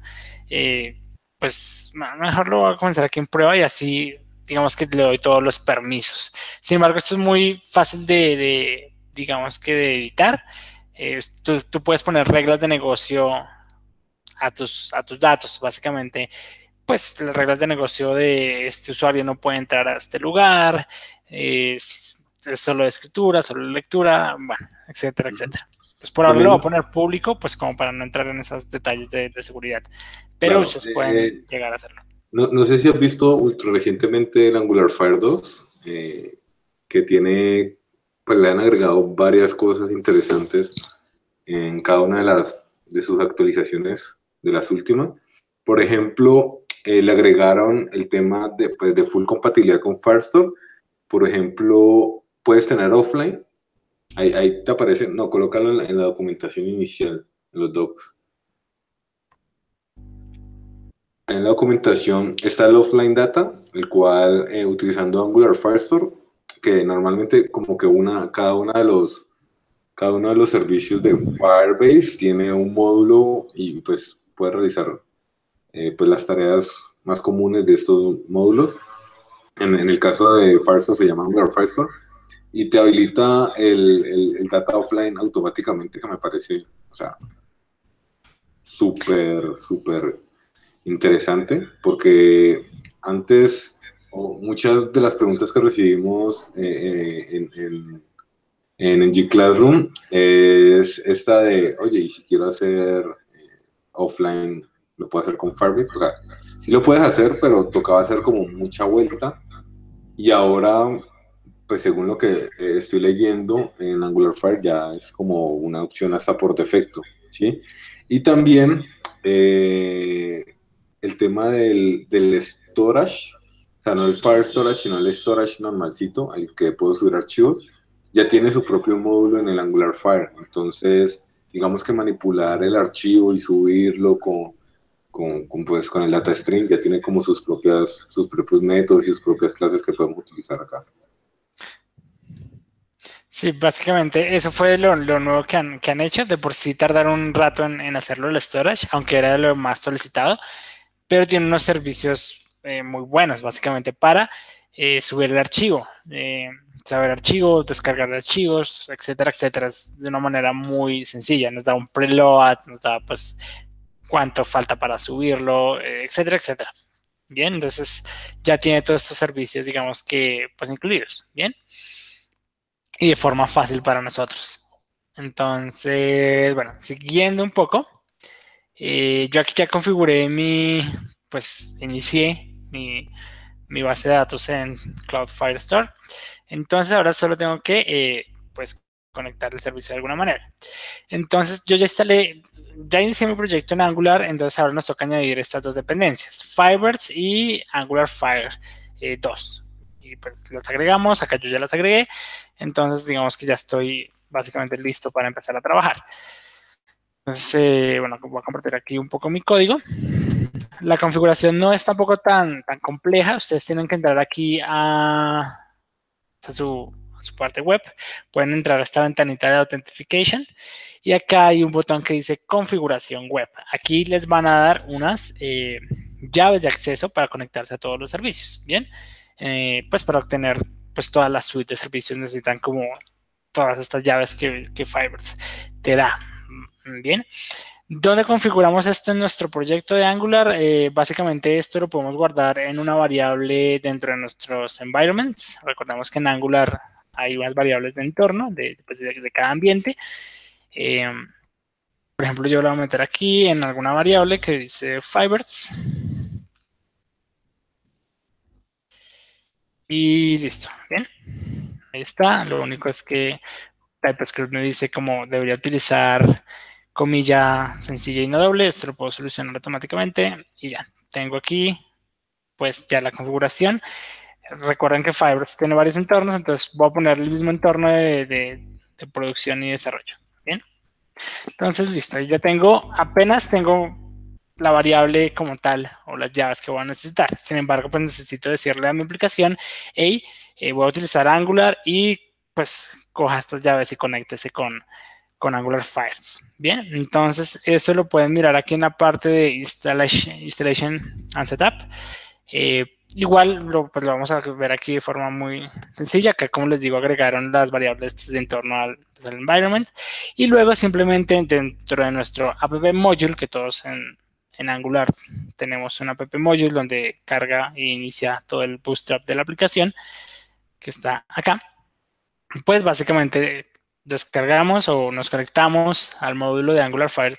pues mejor lo voy a comenzar aquí en prueba y así digamos que le doy todos los permisos. Sin embargo, esto es muy fácil de, digamos que de editar. Tú, tú, puedes poner reglas de negocio a tus, a tus datos, básicamente pues las reglas de negocio de este usuario no puede entrar a este lugar, eh, es solo escritura, solo lectura, bueno, etcétera, etcétera. Entonces, por ahora lo voy a poner público, pues como para no entrar en esos detalles de, seguridad. Pero ustedes pueden eh, llegar a hacerlo. No, no, sé si has visto ultra recientemente el Angular Fire 2, eh, que tiene, pues le han agregado varias cosas interesantes en cada una de las de sus actualizaciones de las últimas. Por ejemplo, eh, le agregaron el tema de, pues, de full compatibilidad con Firestore. Por ejemplo, puedes tener offline. Ahí, te aparece, no, colócalo en la, documentación inicial, en los docs. En la documentación está el offline data, el cual eh, utilizando Angular Firestore que normalmente como que una, cada una de los, cada uno de los servicios de Firebase tiene un módulo y pues puede realizar eh, pues las tareas más comunes de estos módulos. En, el caso de Firestore se llama Angular Firestore y te habilita el, el, data offline automáticamente, que me parece, o sea, súper, súper interesante, porque antes muchas de las preguntas que recibimos eh, eh, en, en, en, G Classroom es esta de, oye, y si quiero hacer eh, offline, ¿lo puedo hacer con Firebase? O sea, sí lo puedes hacer, pero tocaba hacer como mucha vuelta. Y ahora, pues según lo que estoy leyendo, en AngularFire ya es como una opción hasta por defecto, ¿sí? Y también el tema del, del storage, o sea, no el Fire Storage, sino el storage normalcito, el que puedo subir archivos, ya tiene su propio módulo en el Angular Fire. Entonces, digamos que manipular el archivo y subirlo con, con, pues, con el data stream ya tiene como sus, propias, sus propios métodos y sus propias clases que podemos utilizar acá. Sí, básicamente eso fue lo, nuevo que han, que han, hecho. De por sí tardaron un rato en, en hacerlo el storage, aunque era lo más solicitado pero tiene unos servicios eh, muy buenos, básicamente, para eh, subir el archivo, eh, saber archivos, descargar archivos, etcétera, etcétera, de una manera muy sencilla. Nos da un preload, nos da pues cuánto falta para subirlo, etcétera, etcétera. Bien, entonces ya tiene todos estos servicios, digamos que pues incluidos, bien, y de forma fácil para nosotros. Entonces, bueno, siguiendo un poco, eh, yo aquí ya configuré mi, pues inicié mi, base de datos en Cloud Firestore. Entonces ahora solo tengo que, eh, pues, conectar el servicio de alguna manera. Entonces yo ya instalé, ya inicié mi proyecto en Angular, entonces ahora nos toca añadir estas dos dependencias, Fibers y Angular Fire 2. Y pues las agregamos, acá yo ya las agregué, entonces digamos que ya estoy básicamente listo para empezar a trabajar. Entonces, eh, bueno, voy a compartir aquí un poco mi código. La configuración no es tampoco tan, tan compleja. Ustedes tienen que entrar aquí a, su, parte web. Pueden entrar a esta ventanita de Authentication. Y acá hay un botón que dice configuración web. Aquí les van a dar unas eh, llaves de acceso para conectarse a todos los servicios. Bien, eh, pues para obtener pues toda la suite de servicios necesitan como todas estas llaves que, que Fibers te da. Bien. ¿Dónde configuramos esto en nuestro proyecto de Angular? Eh, básicamente esto lo podemos guardar en una variable dentro de nuestros environments. Recordemos que en Angular hay unas variables de entorno de, pues, cada ambiente. Eh, por ejemplo, yo lo voy a meter aquí en alguna variable que dice fibers. Y listo, bien. Ahí está. Lo único es que TypeScript me dice cómo debería utilizar comilla sencilla y no doble, esto lo puedo solucionar automáticamente y ya, tengo aquí pues ya la configuración. Recuerden que Firebase tiene varios entornos, entonces voy a poner el mismo entorno de, producción y desarrollo. Bien, entonces listo, ya tengo, apenas tengo la variable como tal o las llaves que voy a necesitar. Sin embargo, pues necesito decirle a mi aplicación, hey, eh, voy a utilizar Angular y pues coja estas llaves y conéctese con, con Angular Files. Bien, entonces eso lo pueden mirar aquí en la parte de Installation, and Setup. Eh, igual lo, pues lo vamos a ver aquí de forma muy sencilla, que como les digo, agregaron las variables de entorno al, pues, al environment. Y luego simplemente dentro de nuestro app module, que todos en, en Angular tenemos un app module donde carga e inicia todo el bootstrap de la aplicación, que está acá. Pues básicamente descargamos o nos conectamos al módulo de Angular Fire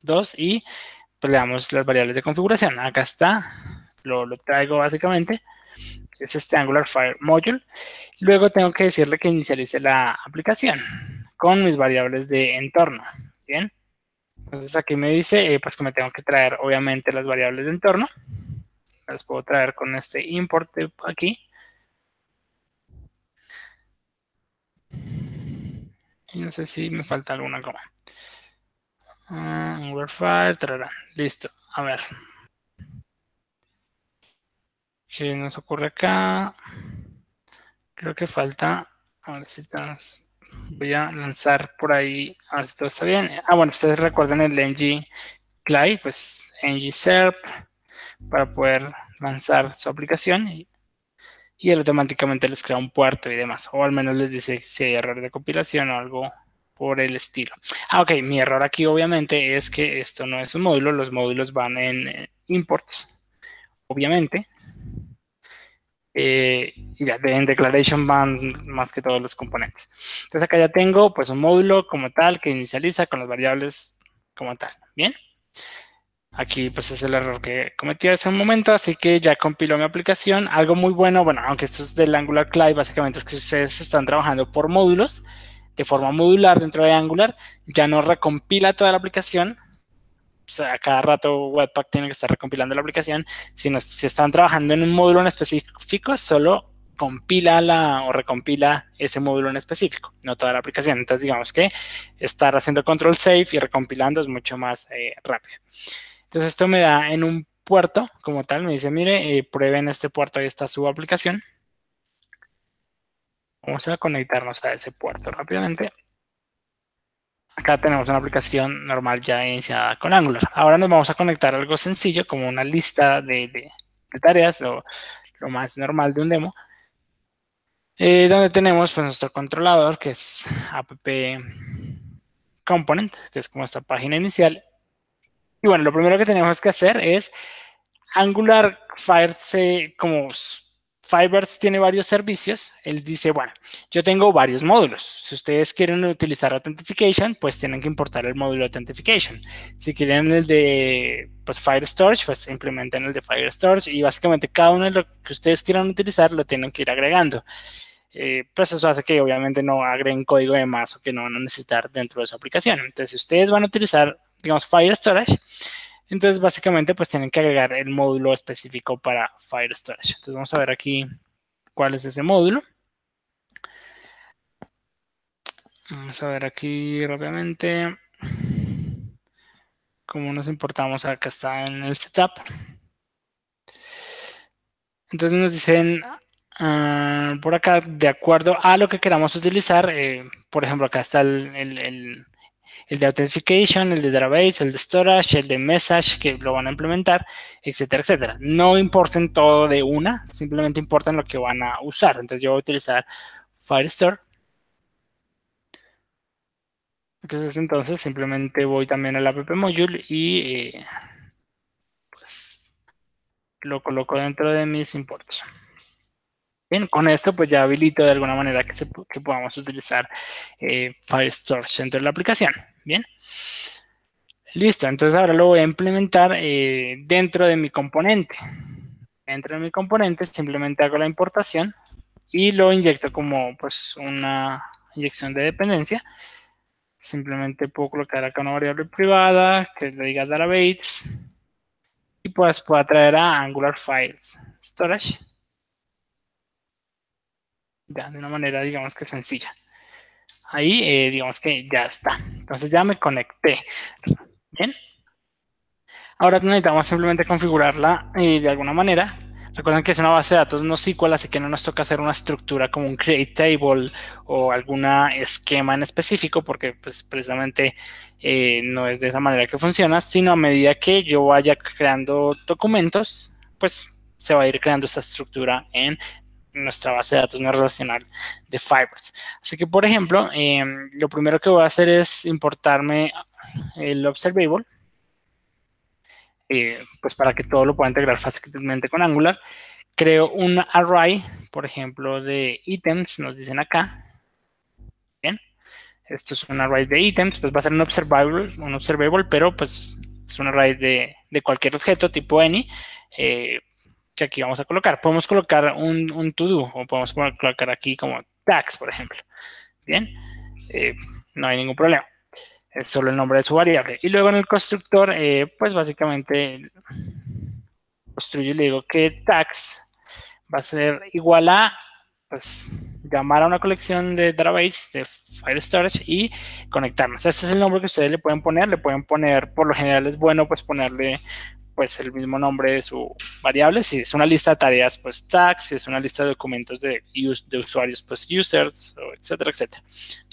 2 y pues, le damos las variables de configuración. Acá está, lo, traigo básicamente, es este Angular Fire Module. Luego tengo que decirle que inicialice la aplicación con mis variables de entorno. Bien, entonces aquí me dice eh, pues que me tengo que traer obviamente las variables de entorno. Las puedo traer con este import aquí. Y no sé si me falta alguna coma. Uh, Listo. A ver. ¿Qué nos ocurre acá? Creo que falta, a ver si voy a lanzar por ahí, a ver si todo está bien. Ah, bueno, ustedes recuerden el ng CLI, pues ng serp para poder lanzar su aplicación y, y él automáticamente les crea un puerto y demás, o al menos les dice si hay error de compilación o algo por el estilo. Ah, ok, mi error aquí obviamente es que esto no es un módulo, los módulos van en eh, imports, obviamente. Eh, en declaration van más que todos los componentes. Entonces acá ya tengo pues un módulo como tal que inicializa con las variables como tal. Bien. Aquí pues es el error que cometí hace un momento, así que ya compiló mi aplicación. Algo muy bueno, bueno, aunque esto es del Angular Client, básicamente es que ustedes están trabajando por módulos, de forma modular dentro de Angular, ya no recompila toda la aplicación. Sea, a cada rato Webpack tiene que estar recompilando la aplicación. Si están trabajando en un módulo en específico, solo compila la, o recompila ese módulo en específico, no toda la aplicación. Entonces, digamos que estar haciendo control safe y recompilando es mucho más eh, rápido. Entonces, esto me da en un puerto como tal, me dice, mire, eh, prueben este puerto, ahí está su aplicación. Vamos a conectarnos a ese puerto rápidamente. Acá tenemos una aplicación normal ya iniciada con Angular. Ahora nos vamos a conectar algo sencillo como una lista de, tareas o lo más normal de un demo. Eh, donde tenemos pues, nuestro controlador que es app component, que es como esta página inicial. Y bueno, lo primero que tenemos que hacer es Angular Fire se, como Firebird tiene varios servicios, él dice, bueno, yo tengo varios módulos. Si ustedes quieren utilizar Authentication, pues tienen que importar el módulo Authentication. Si quieren el de pues, Fire Storage, pues implementen el de Fire Storage y básicamente cada uno de lo que ustedes quieran utilizar lo tienen que ir agregando. Eh, pues eso hace que obviamente no agreguen código de más o que no van a necesitar dentro de su aplicación. Entonces, si ustedes van a utilizar, digamos, Fire Storage, entonces, básicamente, pues tienen que agregar el módulo específico para Fire Storage. Entonces, vamos a ver aquí cuál es ese módulo. Vamos a ver aquí rápidamente cómo nos importamos. Acá está en el setup. Entonces nos dicen ah, por acá, de acuerdo a lo que queramos utilizar, eh, por ejemplo, acá está el de Authentication, el de Database, el de Storage, el de Message, que lo van a implementar, etcétera, etcétera. No importen todo de una, simplemente importan lo que van a usar. Entonces yo voy a utilizar Firestore. Entonces, entonces simplemente voy también al app module y eh, pues lo coloco dentro de mis imports. Bien, con esto pues ya habilito de alguna manera que, se, que podamos utilizar eh, Firestore dentro de la aplicación. Bien. Listo, entonces ahora lo voy a implementar eh, dentro de mi componente. Dentro de mi componente simplemente hago la importación y lo inyecto como pues una inyección de dependencia. Simplemente puedo colocar acá una variable privada que le diga database y pues puedo traer a Angular Files Storage ya, de una manera, digamos que sencilla. Ahí, eh, digamos que ya está. Entonces ya me conecté. Bien. Ahora necesitamos simplemente configurarla eh, de alguna manera. Recuerden que es una base de datos no SQL, así que no nos toca hacer una estructura como un create table o alguna esquema en específico, porque pues precisamente eh, no es de esa manera que funciona, sino a medida que yo vaya creando documentos, pues se va a ir creando esta estructura en nuestra base de datos no relacional de Firebird. Así que, por ejemplo, em, lo primero que voy a hacer es importarme el observable, eh, pues para que todo lo pueda integrar fácilmente con Angular. Creo un array, por ejemplo, de ítems, nos dicen acá. Bien, esto es un array de ítems, pues va a ser un observable, un observable, pero pues es un array de, de cualquier objeto tipo any. Eh, que aquí vamos a colocar. Podemos colocar un, un to-do o podemos colocar aquí como tags, por ejemplo. Bien, eh, no hay ningún problema. Es solo el nombre de su variable. Y luego en el constructor, eh, pues básicamente construyo y le digo que tags va a ser igual a pues llamar a una colección de database de Fire Storage y conectarnos. Este es el nombre que ustedes le pueden poner. Le pueden poner, por lo general es bueno pues ponerle pues el mismo nombre de su variable. Si es una lista de tareas, pues tags. Si es una lista de documentos de, de usuarios, pues users, etcétera, etcétera.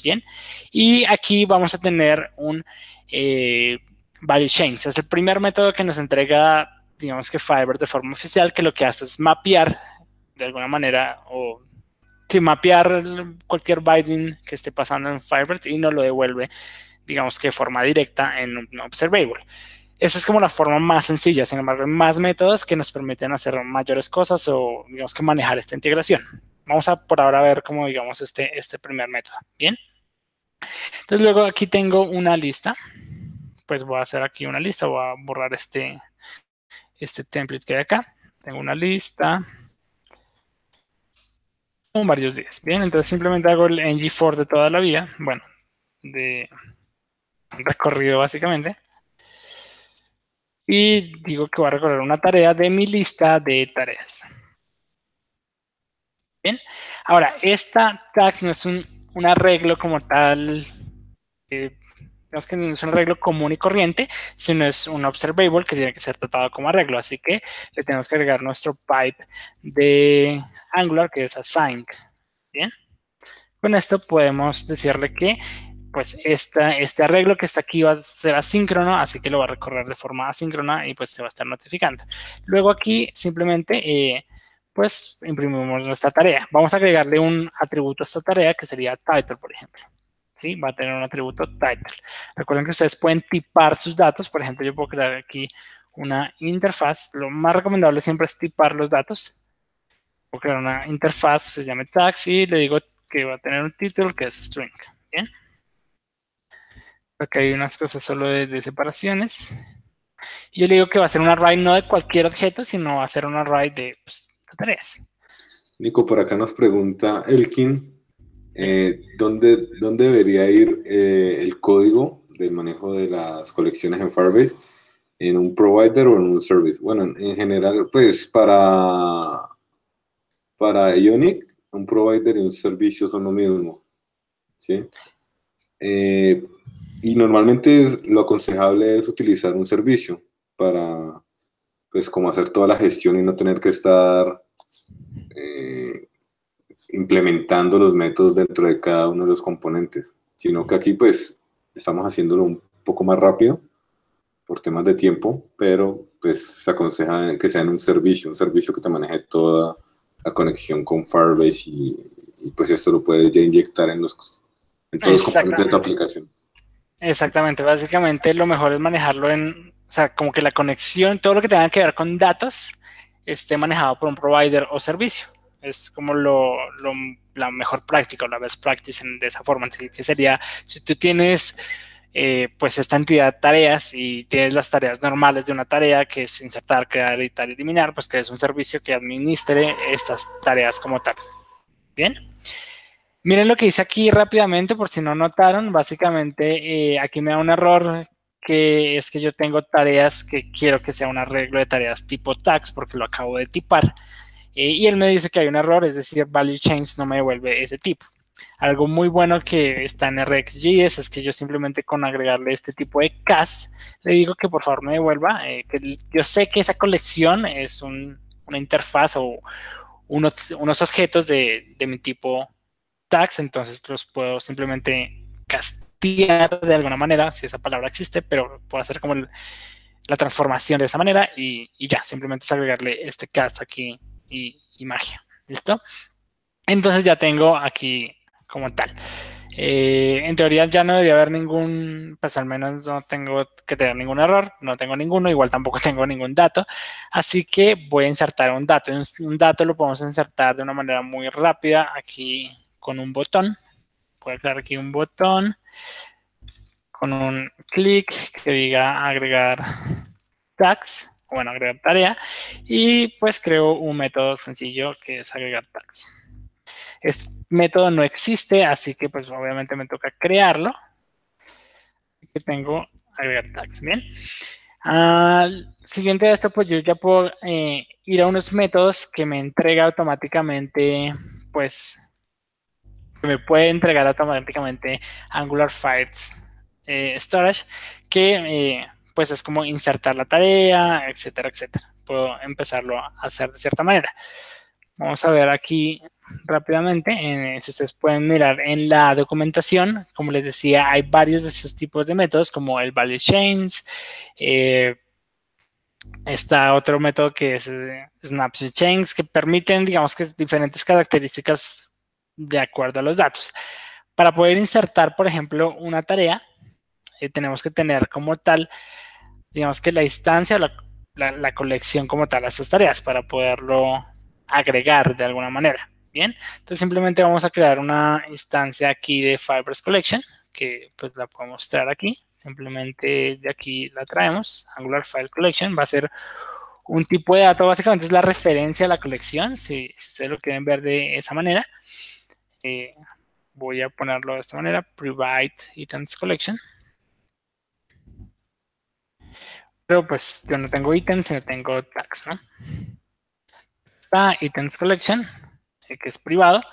Bien. Y aquí vamos a tener un eh, value chains. Es el primer método que nos entrega, digamos que Fiverr de forma oficial, que lo que hace es mapear de alguna manera o si mapear cualquier binding que esté pasando en Fiverr y nos lo devuelve, digamos que de forma directa en un observable. Esa es como la forma más sencilla, sin embargo, hay más métodos que nos permiten hacer mayores cosas o, digamos, que manejar esta integración. Vamos a por ahora ver cómo, digamos, este, este primer método. Bien. Entonces, luego aquí tengo una lista. Pues voy a hacer aquí una lista, voy a borrar este, este template que hay acá. Tengo una lista con varios días. Bien, entonces simplemente hago el ng4 de toda la vida. Bueno, de recorrido básicamente y digo que voy a recorrer una tarea de mi lista de tareas. Bien, ahora, esta tags no es un, arreglo como tal, eh, que no es un arreglo común y corriente, sino es un observable que tiene que ser tratado como arreglo. Así que le tenemos que agregar nuestro pipe de Angular, que es async. Bien, con esto podemos decirle que pues este arreglo que está aquí va a ser asíncrono, así que lo va a recorrer de forma asíncrona y pues se va a estar notificando. Luego aquí simplemente eh, pues imprimimos nuestra tarea. Vamos a agregarle un atributo a esta tarea que sería title, por ejemplo. ¿Sí? Va a tener un atributo title. Recuerden que ustedes pueden tipar sus datos. Por ejemplo, yo puedo crear aquí una interfaz. Lo más recomendable siempre es tipar los datos. Puedo crear una interfaz, se llama tags y le digo que va a tener un título que es string. Bien. Acá hay unas cosas solo de, separaciones. Yo le digo que va a ser un array no de cualquier objeto, sino va a ser un array de, pues, tareas. Nico, por acá nos pregunta Elkin, eh, ¿dónde, ¿dónde, debería ir eh, el código del manejo de las colecciones en Firebase? ¿En un provider o en un service? Bueno, en, general, pues para, para Ionic, un provider y un servicio son lo mismo. ¿sí? Eh, y normalmente lo aconsejable es utilizar un servicio para, pues, como hacer toda la gestión y no tener que estar eh, implementando los métodos dentro de cada uno de los componentes, sino que aquí, pues, estamos haciéndolo un poco más rápido por temas de tiempo, pero pues se aconseja que sea en un servicio, un servicio que te maneje toda la conexión con Firebase y, pues esto lo puedes ya inyectar en los en todos los componentes de tu aplicación. Exactamente, básicamente lo mejor es manejarlo en, o sea, como que la conexión, todo lo que tenga que ver con datos, esté manejado por un provider o servicio. Es como lo, la mejor práctica o la best practice de esa forma. Así que sería, si tú tienes eh, pues esta entidad tareas y tienes las tareas normales de una tarea que es insertar, crear, editar, eliminar, pues que es un servicio que administre estas tareas como tal. Bien. Miren lo que hice aquí rápidamente, por si no notaron. Básicamente, eh, aquí me da un error que es que yo tengo tareas que quiero que sea un arreglo de tareas tipo tags, porque lo acabo de tipar. Eh, y él me dice que hay un error, es decir, value change no me devuelve ese tipo. Algo muy bueno que está en RxJS es que yo simplemente con agregarle este tipo de cast, le digo que por favor me devuelva, eh, que yo sé que esa colección es una interfaz o unos, objetos de mi tipo tags, entonces los puedo simplemente castigar de alguna manera, si esa palabra existe, pero puedo hacer como la transformación de esa manera y, ya, simplemente es agregarle este cast aquí y, magia. ¿Listo? Entonces ya tengo aquí como tal. Eh, en teoría ya no debería haber ningún, pues al menos no tengo que tener ningún error, no tengo ninguno, igual tampoco tengo ningún dato, así que voy a insertar un dato. Un dato lo podemos insertar de una manera muy rápida. Aquí con un botón. A crear aquí un botón con un clic que diga agregar tags, bueno, agregar tarea, y pues creo un método sencillo que es agregar tags. Este método no existe, así que pues obviamente me toca crearlo. Que tengo agregar tags, bien. Al siguiente de esto, pues yo ya puedo eh, ir a unos métodos que me entrega automáticamente, pues, me puede entregar automáticamente Angular Files eh, Storage, que eh, pues es como insertar la tarea, etcétera, etcétera. Puedo empezarlo a hacer de cierta manera. Vamos a ver aquí rápidamente, si ustedes pueden mirar en la documentación, como les decía, hay varios de esos tipos de métodos, como el value chains, eh, está otro método que es eh, snapshot chains, que permiten, digamos que diferentes características de acuerdo a los datos. Para poder insertar, por ejemplo, una tarea, eh, tenemos que tener como tal, digamos que la instancia la, colección como tal a estas tareas para poderlo agregar de alguna manera. Bien, entonces simplemente vamos a crear una instancia aquí de Fibers Collection, que pues la puedo mostrar aquí. Simplemente de aquí la traemos, Angular File Collection, va a ser un tipo de dato, básicamente es la referencia a la colección, si, ustedes lo quieren ver de esa manera. Eh, voy a ponerlo de esta manera, provide items collection. Pero pues yo no tengo ítems, sino tengo tags, ¿no? Está items collection, que es privado,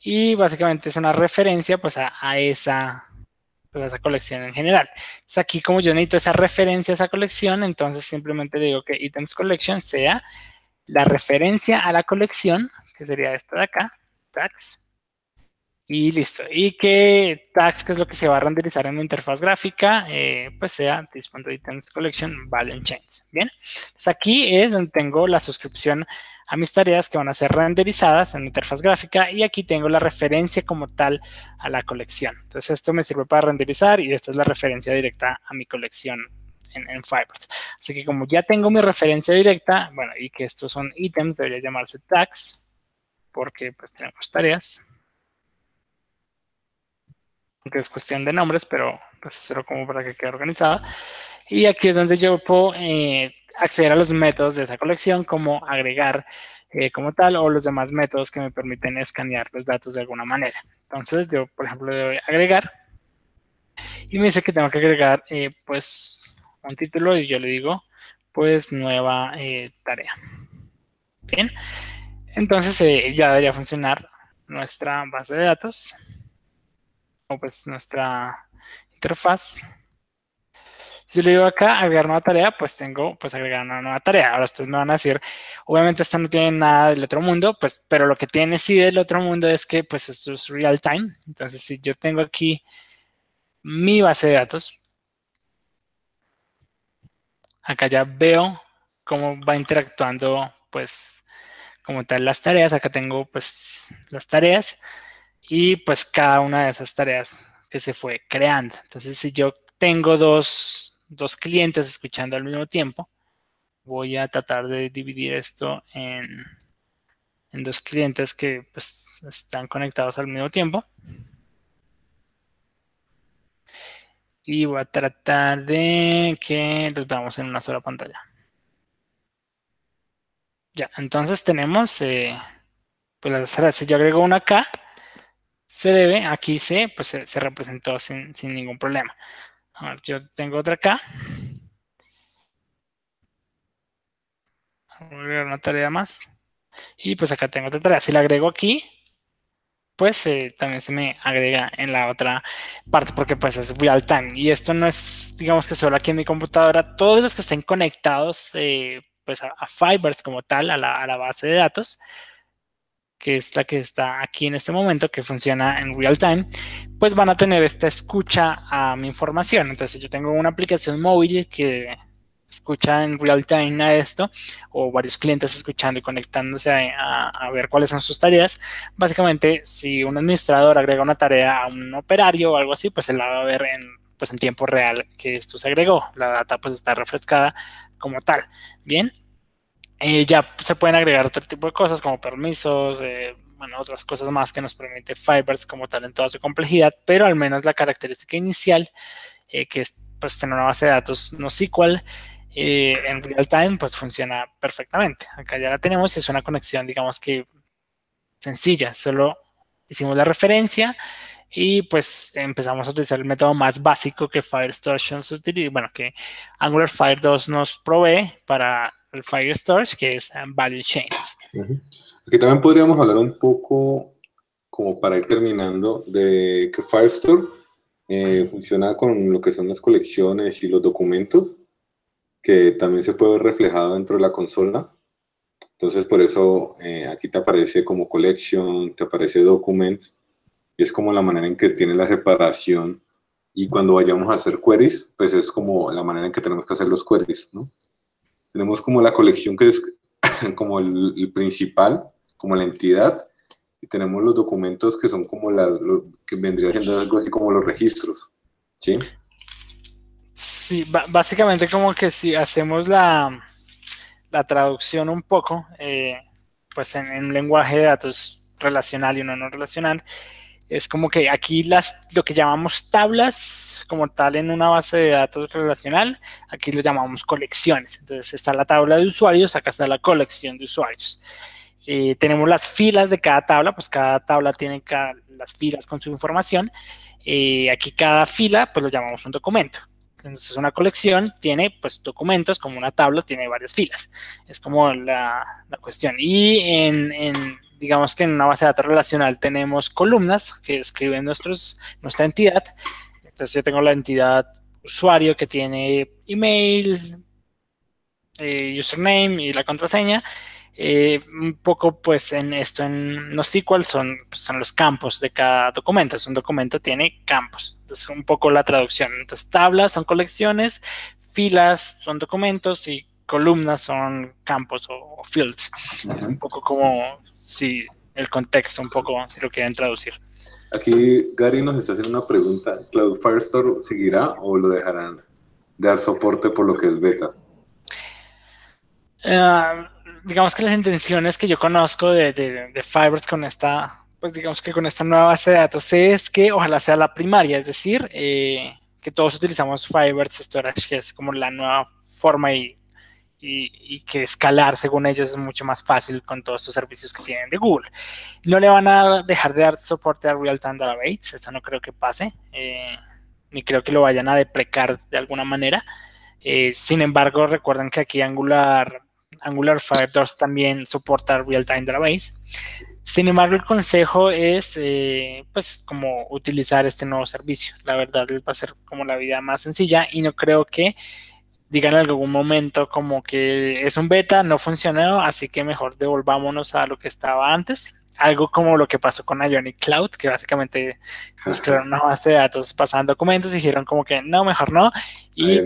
y básicamente es una referencia pues a, esa, pues, a esa colección en general. Entonces aquí como yo necesito esa referencia a esa colección, entonces simplemente digo que items collection sea la referencia a la colección, que sería esta de acá, tags, y listo. Y que tags, que es lo que se va a renderizar en mi interfaz gráfica, eh, pues sea this.items collection value chains. Bien. Entonces aquí es donde tengo la suscripción a mis tareas que van a ser renderizadas en mi interfaz gráfica y aquí tengo la referencia como tal a la colección. Entonces esto me sirve para renderizar y esta es la referencia directa a mi colección en, en, Fibers. Así que como ya tengo mi referencia directa, bueno, y que estos son ítems, debería llamarse tags, porque pues tenemos tareas que es cuestión de nombres, pero pues hacerlo como para que quede organizada. Y aquí es donde yo puedo eh, acceder a los métodos de esa colección, como agregar eh, como tal, o los demás métodos que me permiten escanear los datos de alguna manera. Entonces yo, por ejemplo, le doy agregar y me dice que tengo que agregar eh, pues un título y yo le digo pues nueva tarea. Bien, entonces ya debería funcionar nuestra base de datos pues nuestra interfaz. Si le digo acá agregar nueva tarea, pues tengo pues agregar una nueva tarea. Ahora ustedes me van a decir, obviamente esto no tiene nada del otro mundo, pues, pero lo que tiene sí del otro mundo es que pues esto es real time. Entonces, si yo tengo aquí mi base de datos, acá ya veo cómo va interactuando pues como tal las tareas. Acá tengo pues las tareas y pues cada una de esas tareas que se fue creando. Entonces, si yo tengo dos, clientes escuchando al mismo tiempo, voy a tratar de dividir esto en, en dos clientes que pues, están conectados al mismo tiempo. Y voy a tratar de que los veamos en una sola pantalla. Ya, entonces tenemos, eh, pues las si yo agrego una acá, se debe, aquí se, pues se, representó sin, ningún problema. A yo tengo otra acá. Voy a agregar una tarea más. Y pues acá tengo otra tarea. Si la agrego aquí, pues eh, también se me agrega en la otra parte porque pues es real time. Y esto no es, digamos que solo aquí en mi computadora. Todos los que estén conectados eh, pues a, Fibers como tal, a la base de datos, que es la que está aquí en este momento, que funciona en real time, pues van a tener esta escucha a mi información. Entonces yo tengo una aplicación móvil que escucha en real time a esto, o varios clientes escuchando y conectándose a, ver cuáles son sus tareas. Básicamente, si un administrador agrega una tarea a un operario o algo así, pues él la va a ver en, pues en tiempo real que esto se agregó. La data pues está refrescada como tal. Bien, eh, ya se pueden agregar otro tipo de cosas como permisos, eh, bueno, otras cosas más que nos permite Fibers como tal en toda su complejidad, pero al menos la característica inicial, eh, que es pues, tener una base de datos no SQL en real time, pues funciona perfectamente. Acá ya la tenemos y es una conexión, digamos que sencilla, solo hicimos la referencia y pues empezamos a utilizar el método más básico que Firestore nos utiliza, bueno, que Angular Fire 2 nos provee para el Fire Storage, que es um, Value Chains. Aquí también podríamos hablar un poco, como para ir terminando, de que Firestore eh, funciona con lo que son las colecciones y los documentos. que también se puede ver reflejado dentro de la consola. Entonces, por eso eh, aquí te aparece como collection, te aparece documents, y es como la manera en que tiene la separación. Y cuando vayamos a hacer queries, pues es como la manera en que tenemos que hacer los queries, ¿no? Tenemos como la colección que es como el, principal, como la entidad, y tenemos los documentos que son como las, que vendría siendo algo así como los registros, ¿sí? Sí, básicamente como que si hacemos la, la traducción un poco, eh, pues en, un lenguaje de datos relacional y uno no relacional, es como que aquí las, lo que llamamos tablas como tal en una base de datos relacional, aquí lo llamamos colecciones. Entonces está la tabla de usuarios, acá está la colección de usuarios. Eh, tenemos las filas de cada tabla, pues cada tabla tiene las filas con su información. Eh, aquí cada fila, pues lo llamamos un documento. Entonces una colección tiene pues documentos, como una tabla tiene varias filas. Es como la, cuestión. Y en, digamos que en una base de datos relacional tenemos columnas que escriben nuestros, nuestra entidad. Entonces yo tengo la entidad usuario que tiene email, eh, username y la contraseña. Eh, un poco pues en esto en NoSQL son, pues, son los campos de cada documento. un documento tiene campos. Entonces un poco la traducción. Entonces tablas son colecciones, filas son documentos y columnas son campos o, fields. Es un poco como si el contexto, un poco si lo quieren traducir. Aquí Gary nos está haciendo una pregunta. ¿Cloud Firestore seguirá o lo dejarán dar soporte por lo que es beta? Uh, digamos que las intenciones que yo conozco de, de, de Fibers con esta, pues digamos que con esta nueva base de datos es que ojalá sea la primaria, es decir, eh, que todos utilizamos Fibers Storage, que es como la nueva forma y, y, que escalar según ellos es mucho más fácil con todos estos servicios que tienen de Google. No le van a dejar de dar soporte a Real-Time Database, eso no creo que pase, eh, ni creo que lo vayan a deprecar de alguna manera. Eh, sin embargo, recuerden que aquí Angular Angular 5.2 también soporta Real-Time Database. Sin embargo, el consejo es, eh, pues, como utilizar este nuevo servicio. La verdad, les va a ser como la vida más sencilla y no creo que digan en algún momento como que es un beta, no funcionó, así que mejor devolvámonos a lo que estaba antes. Algo como lo que pasó con Ionic Cloud, que básicamente nos crearon una base de datos, pasaban documentos y dijeron como que no, mejor no. Y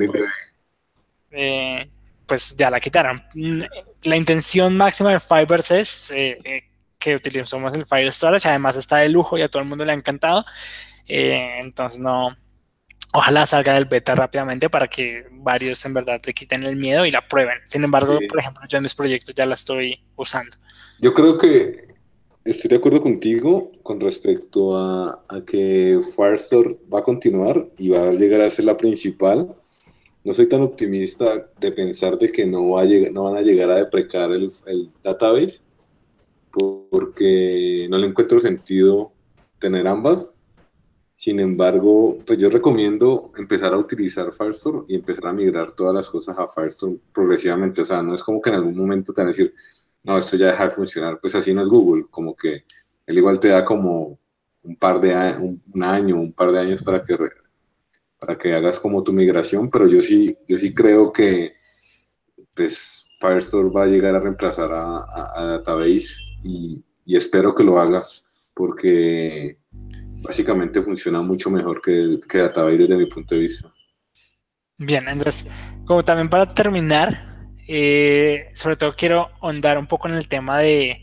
pues ya la quitaron. La intención máxima de Fibers es eh, eh, que utilicemos el Fire Storage, además está de lujo y a todo el mundo le ha encantado. Eh, entonces no, ojalá salga del beta rápidamente para que varios en verdad le quiten el miedo y la prueben. Sin embargo, por ejemplo, yo en mis proyectos ya la estoy usando. Yo creo que estoy de acuerdo contigo con respecto a, a que Firestore va a continuar y va a llegar a ser la principal no soy tan optimista de pensar de que no, va a llegar, no van a llegar a deprecar el, el database, porque no le encuentro sentido tener ambas. Sin embargo, pues yo recomiendo empezar a utilizar Firestore y empezar a migrar todas las cosas a Firestore progresivamente. O sea, no es como que en algún momento te van a decir, no, esto ya deja de funcionar. Pues así no es Google, como que él igual te da como un par de un, un año, un par de años para que para que hagas como tu migración, pero yo sí, yo sí creo que pues, Firestore va a llegar a reemplazar a, Database y, espero que lo haga porque básicamente funciona mucho mejor que, que Database desde mi punto de vista. Bien, Andrés, como también para terminar, eh, sobre todo quiero ahondar un poco en el tema de,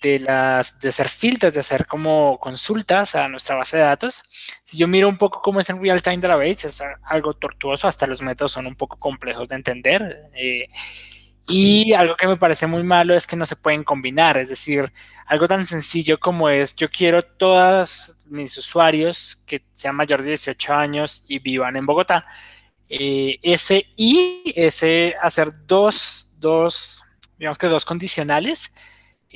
de, las, de hacer filtros, de hacer como consultas a nuestra base de datos. Si yo miro un poco cómo es en Real Time Database, es algo tortuoso, hasta los métodos son un poco complejos de entender. Eh, y algo que me parece muy malo es que no se pueden combinar, es decir, algo tan sencillo como es, yo quiero todos mis usuarios que sean mayor de 18 años y vivan en Bogotá. Eh, ese y ese hacer dos, dos, digamos que dos condicionales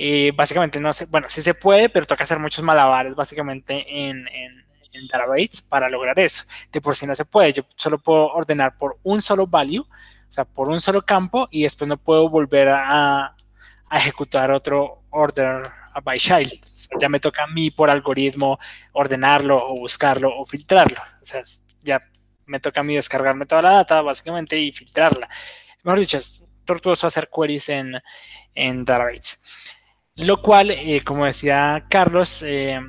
eh, básicamente no sé, bueno, sí se puede, pero toca hacer muchos malabares básicamente en, en, en Database para lograr eso. De por sí no se puede, yo solo puedo ordenar por un solo value, o sea, por un solo campo y después no puedo volver a, a ejecutar otro order by child. ya me toca a mí por algoritmo ordenarlo o buscarlo o filtrarlo. O sea, ya me toca a mí descargarme toda la data básicamente y filtrarla. Mejor dicho, es tortuoso hacer queries en, en Database. Lo cual, eh, como decía Carlos, eh,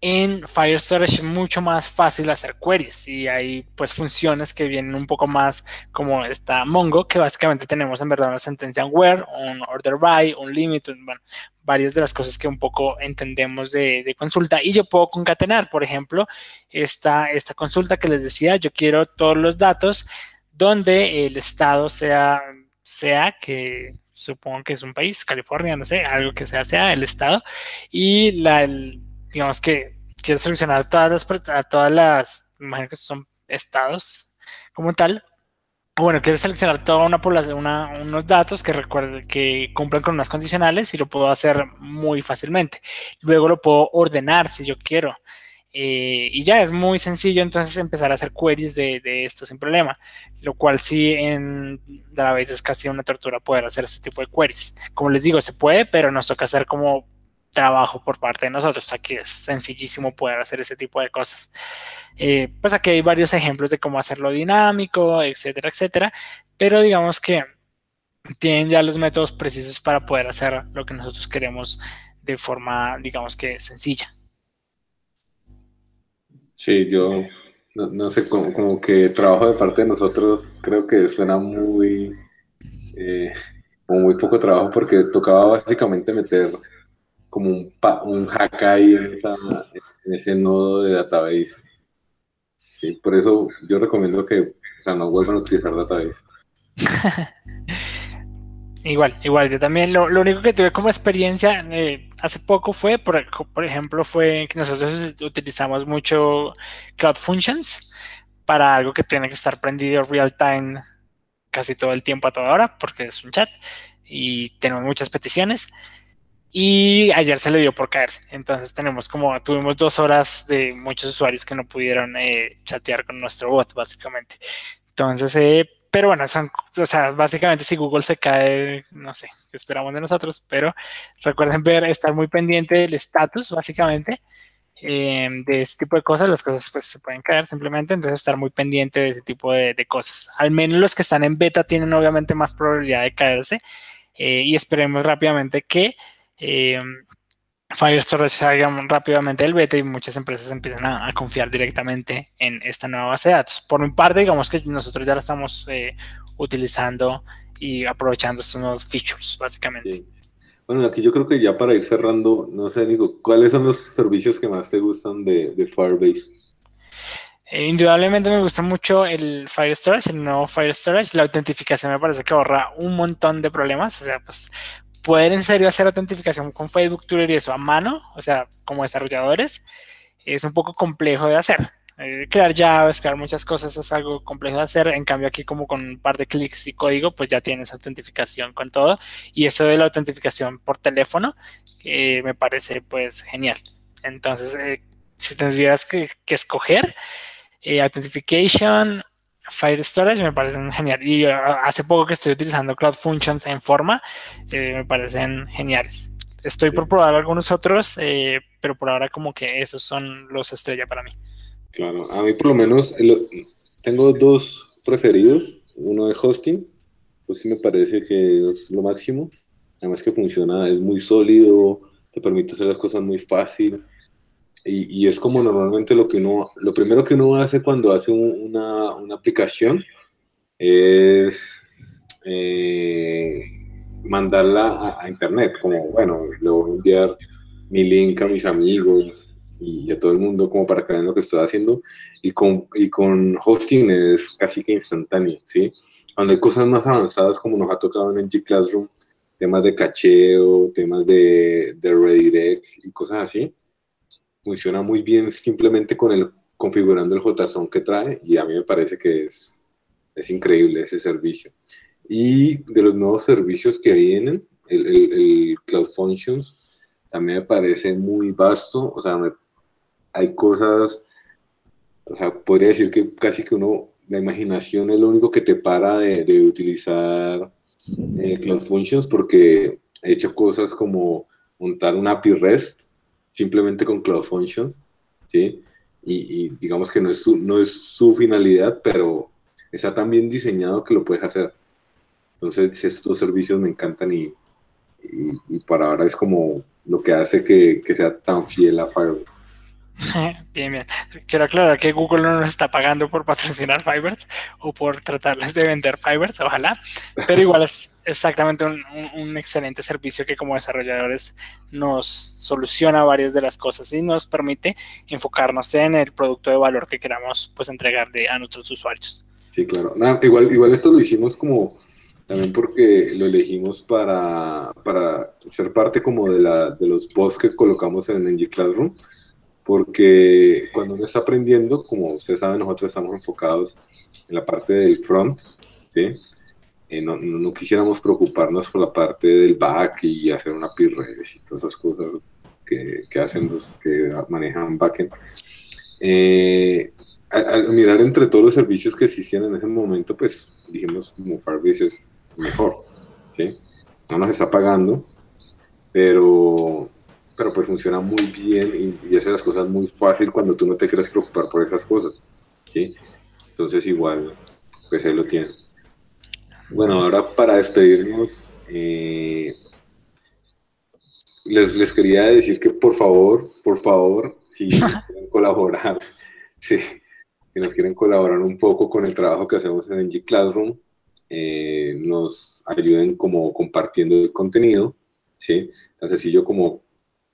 en Fire Storage es mucho más fácil hacer queries y hay pues funciones que vienen un poco más como esta Mongo, que básicamente tenemos en verdad una sentencia en where, un order by, un limit, bueno, varias de las cosas que un poco entendemos de, consulta. Y yo puedo concatenar, por ejemplo, esta, esta consulta que les decía, yo quiero todos los datos donde el estado sea, sea que supongo que es un país, California, no sé, algo que sea, sea el estado y la, digamos que quiero seleccionar todas las, a todas las, imagino que son estados como tal. Bueno, quiero seleccionar toda una población, unos datos que que cumplen con unas condicionales y lo puedo hacer muy fácilmente. Luego lo puedo ordenar si yo quiero. Eh, y ya es muy sencillo entonces empezar a hacer queries de, de, esto sin problema, lo cual sí en Database es casi una tortura poder hacer este tipo de queries. Como les digo, se puede, pero nos toca hacer como trabajo por parte de nosotros. Aquí es sencillísimo poder hacer ese tipo de cosas. Eh, pues aquí hay varios ejemplos de cómo hacerlo dinámico, etcétera, etcétera. Pero digamos que tienen ya los métodos precisos para poder hacer lo que nosotros queremos de forma, digamos que sencilla. Sí, yo no, sé, como, que trabajo de parte de nosotros creo que suena muy, eh, muy poco trabajo porque tocaba básicamente meter como un, un hack ahí en, ese nodo de database. por eso yo recomiendo que o sea, no vuelvan a utilizar database. igual, igual, yo también lo, único que tuve como experiencia eh, hace poco fue, por, por ejemplo, fue que nosotros utilizamos mucho Cloud Functions para algo que tiene que estar prendido real time casi todo el tiempo a toda hora, porque es un chat y tenemos muchas peticiones. Y ayer se le dio por caerse. Entonces tenemos como, tuvimos dos horas de muchos usuarios que no pudieron eh, chatear con nuestro bot, básicamente. Entonces, eh, pero bueno, son, o sea, básicamente si Google se cae, no sé, esperamos de nosotros, pero recuerden ver, estar muy pendiente del estatus, básicamente, em, de ese tipo de cosas. Las cosas pues se pueden caer simplemente, entonces estar muy pendiente de ese tipo de, de cosas. Al menos los que están en beta tienen obviamente más probabilidad de caerse eh, y esperemos rápidamente que eh, Fire Storage salga rápidamente del beta y muchas empresas empiezan a, confiar directamente en esta nueva base de datos. Por mi parte, digamos que nosotros ya la estamos eh, utilizando y aprovechando estos nuevos features, básicamente. Bueno, aquí yo creo que ya para ir cerrando, no sé, Nico, ¿cuáles son los servicios que más te gustan de, Firebase? Eh, indudablemente me gusta mucho el Fire Storage, el nuevo Fire Storage. La autentificación me parece que ahorra un montón de problemas. O sea, pues poder en serio hacer autentificación con Facebook, Twitter y eso a mano, o sea, como desarrolladores, es un poco complejo de hacer. Eh, crear llaves, crear muchas cosas es algo complejo de hacer. En cambio, aquí como con un par de clics y código, pues ya tienes autentificación con todo. Y eso de la autentificación por teléfono, que me parece pues genial. Entonces, eh, si tendrías que, escoger, eh, Authentication Fire Storage me parecen genial. Y uh, hace poco que estoy utilizando Cloud Functions en forma, eh, me parecen geniales. Estoy por probar algunos otros, eh, pero por ahora como que esos son los estrella para mí. Claro, a mí por lo menos tengo dos preferidos. Uno de hosting, pues sí me parece que es lo máximo. Además que funciona, es muy sólido, te permite hacer las cosas muy fácil y, es como normalmente lo que uno, lo primero que uno hace cuando hace una, una, aplicación es eh, mandarla a, internet, como, bueno, le voy a enviar mi link a mis amigos y a todo el mundo como para que vean lo que estoy haciendo. Y con, y con hosting es casi que instantáneo, ¿sí? Cuando hay cosas más avanzadas como nos ha tocado en G Classroom, temas de cacheo, temas de, de redirects y cosas así, funciona muy bien simplemente con el configurando el JSON que trae y a mí me parece que es, es increíble ese servicio. Y de los nuevos servicios que vienen, el, el, Cloud Functions también me parece muy vasto, o sea, hay cosas, o sea, podría decir que casi que uno, la imaginación es lo único que te para de, de utilizar eh, Cloud Functions porque he hecho cosas como montar un API REST simplemente con Cloud Functions, ¿sí? y, digamos que no es, su, no es su finalidad, pero está tan bien diseñado que lo puedes hacer. Entonces estos servicios me encantan y, y, para ahora es como lo que hace que, que sea tan fiel a Firewall. Bien, bien. Quiero aclarar que Google no nos está pagando por patrocinar Fibers o por tratarles de vender Fibers, ojalá, pero igual es exactamente un, excelente servicio que como desarrolladores nos soluciona varias de las cosas y nos permite enfocarnos en el producto de valor que queramos pues entregarle a nuestros usuarios. Sí, claro. igual, igual esto lo hicimos como también porque lo elegimos para, para ser parte como de, la, de los posts que colocamos en NG Classroom porque cuando uno está aprendiendo, como ustedes saben, nosotros estamos enfocados en la parte del front, ¿sí? Eh, no, no, quisiéramos preocuparnos por la parte del back y hacer una peer y todas esas cosas que, que hacen los que manejan backend. Eh, al, mirar entre todos los servicios que existían en ese momento, pues dijimos como Firebase es mejor, ¿sí? No nos está pagando, pero pero pues funciona muy bien y, hace las cosas muy fácil cuando tú no te quieres preocupar por esas cosas, ¿sí? Entonces igual, pues ahí lo tienen. Bueno, ahora para despedirnos, eh, les, les quería decir que por favor, por favor, si quieren colaborar, si, nos quieren colaborar un poco con el trabajo que hacemos en NG Classroom, eh, nos ayuden como compartiendo el contenido, ¿sí? Tan sencillo como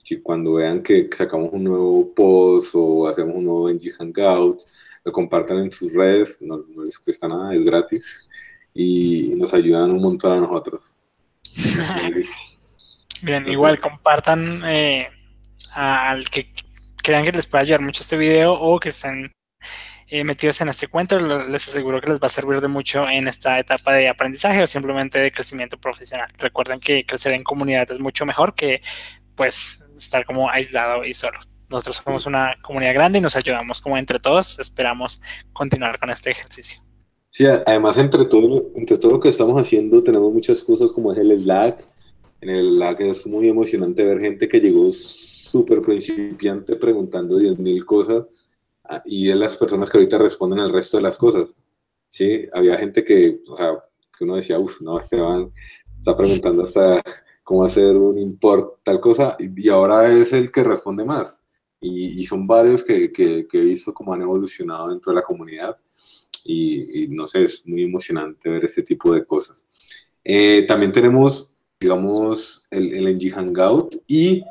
si cuando vean que sacamos un nuevo post o hacemos un nuevo NG Hangout, lo compartan en sus redes, no, les cuesta nada, es gratis y nos ayudan un montón a nosotros. Bien, igual compartan eh, al que crean que les pueda ayudar mucho este video o que estén eh, metidos en este cuento, les aseguro que les va a servir de mucho en esta etapa de aprendizaje o simplemente de crecimiento profesional. Recuerden que crecer en comunidad es mucho mejor que pues estar como aislado y solo. Nosotros somos una comunidad grande y nos ayudamos como entre todos. Esperamos continuar con este ejercicio. Sí, además entre todo, entre todo lo que estamos haciendo tenemos muchas cosas como es el Slack. En el Slack es muy emocionante ver gente que llegó súper principiante preguntando 10.000 cosas ah, y es las personas que ahorita responden al resto de las cosas. Sí, había gente que, o sea, que uno decía, uff, no, Esteban está preguntando hasta cómo hacer un import, tal cosa, y, ahora es el que responde más. Y, son varios que, que, he visto cómo han evolucionado dentro de la comunidad y, no sé, es muy emocionante ver este tipo de cosas. Eh, también tenemos, digamos, el, el NG Hangout y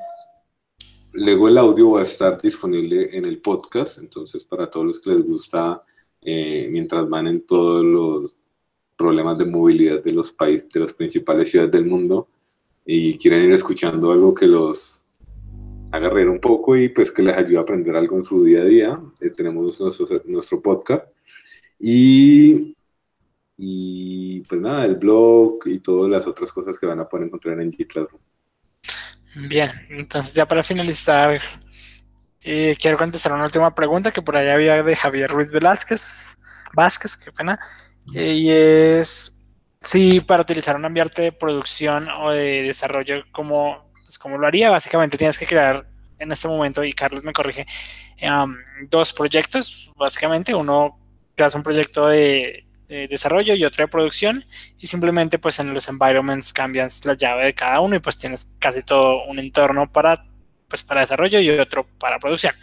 luego el audio va a estar disponible en el podcast, entonces para todos los que les gusta, eh, mientras van en todos los problemas de movilidad de los países, de las principales ciudades del mundo, y quieren ir escuchando algo que los haga reír un poco y pues que les ayude a aprender algo en su día a día, eh, tenemos nuestro, nuestro podcast y, y pues nada, el blog y todas las otras cosas que van a poder encontrar en G Bien, entonces ya para finalizar, eh, quiero contestar una última pregunta que por allá había de Javier Ruiz Velázquez, Vázquez, qué pena, y es Sí, para utilizar un ambiente de producción o de desarrollo como, pues como lo haría, básicamente tienes que crear en este momento, y Carlos me corrige, dos proyectos, básicamente. Uno, creas un proyecto de, desarrollo y otro de producción, y simplemente pues en los environments cambias la llave de cada uno y pues tienes casi todo un entorno para, pues, para desarrollo y otro para producción.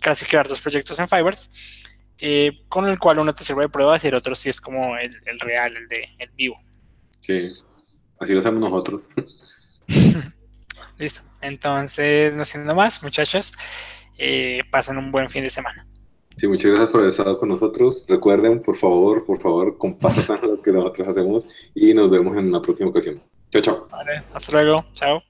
Casi crear dos proyectos en Fibers eh, con el cual uno te sirve de pruebas y el otro sí es como el, real, el de el vivo. Sí, así lo hacemos nosotros. Listo. Entonces, no siendo más, muchachos, eh, pasen un buen fin de semana. Sí, muchas gracias por haber estado con nosotros. Recuerden, por favor, por favor, compartan lo que nosotros hacemos y nos vemos en una próxima ocasión. Chao, chao. Vale, hasta luego. Chao.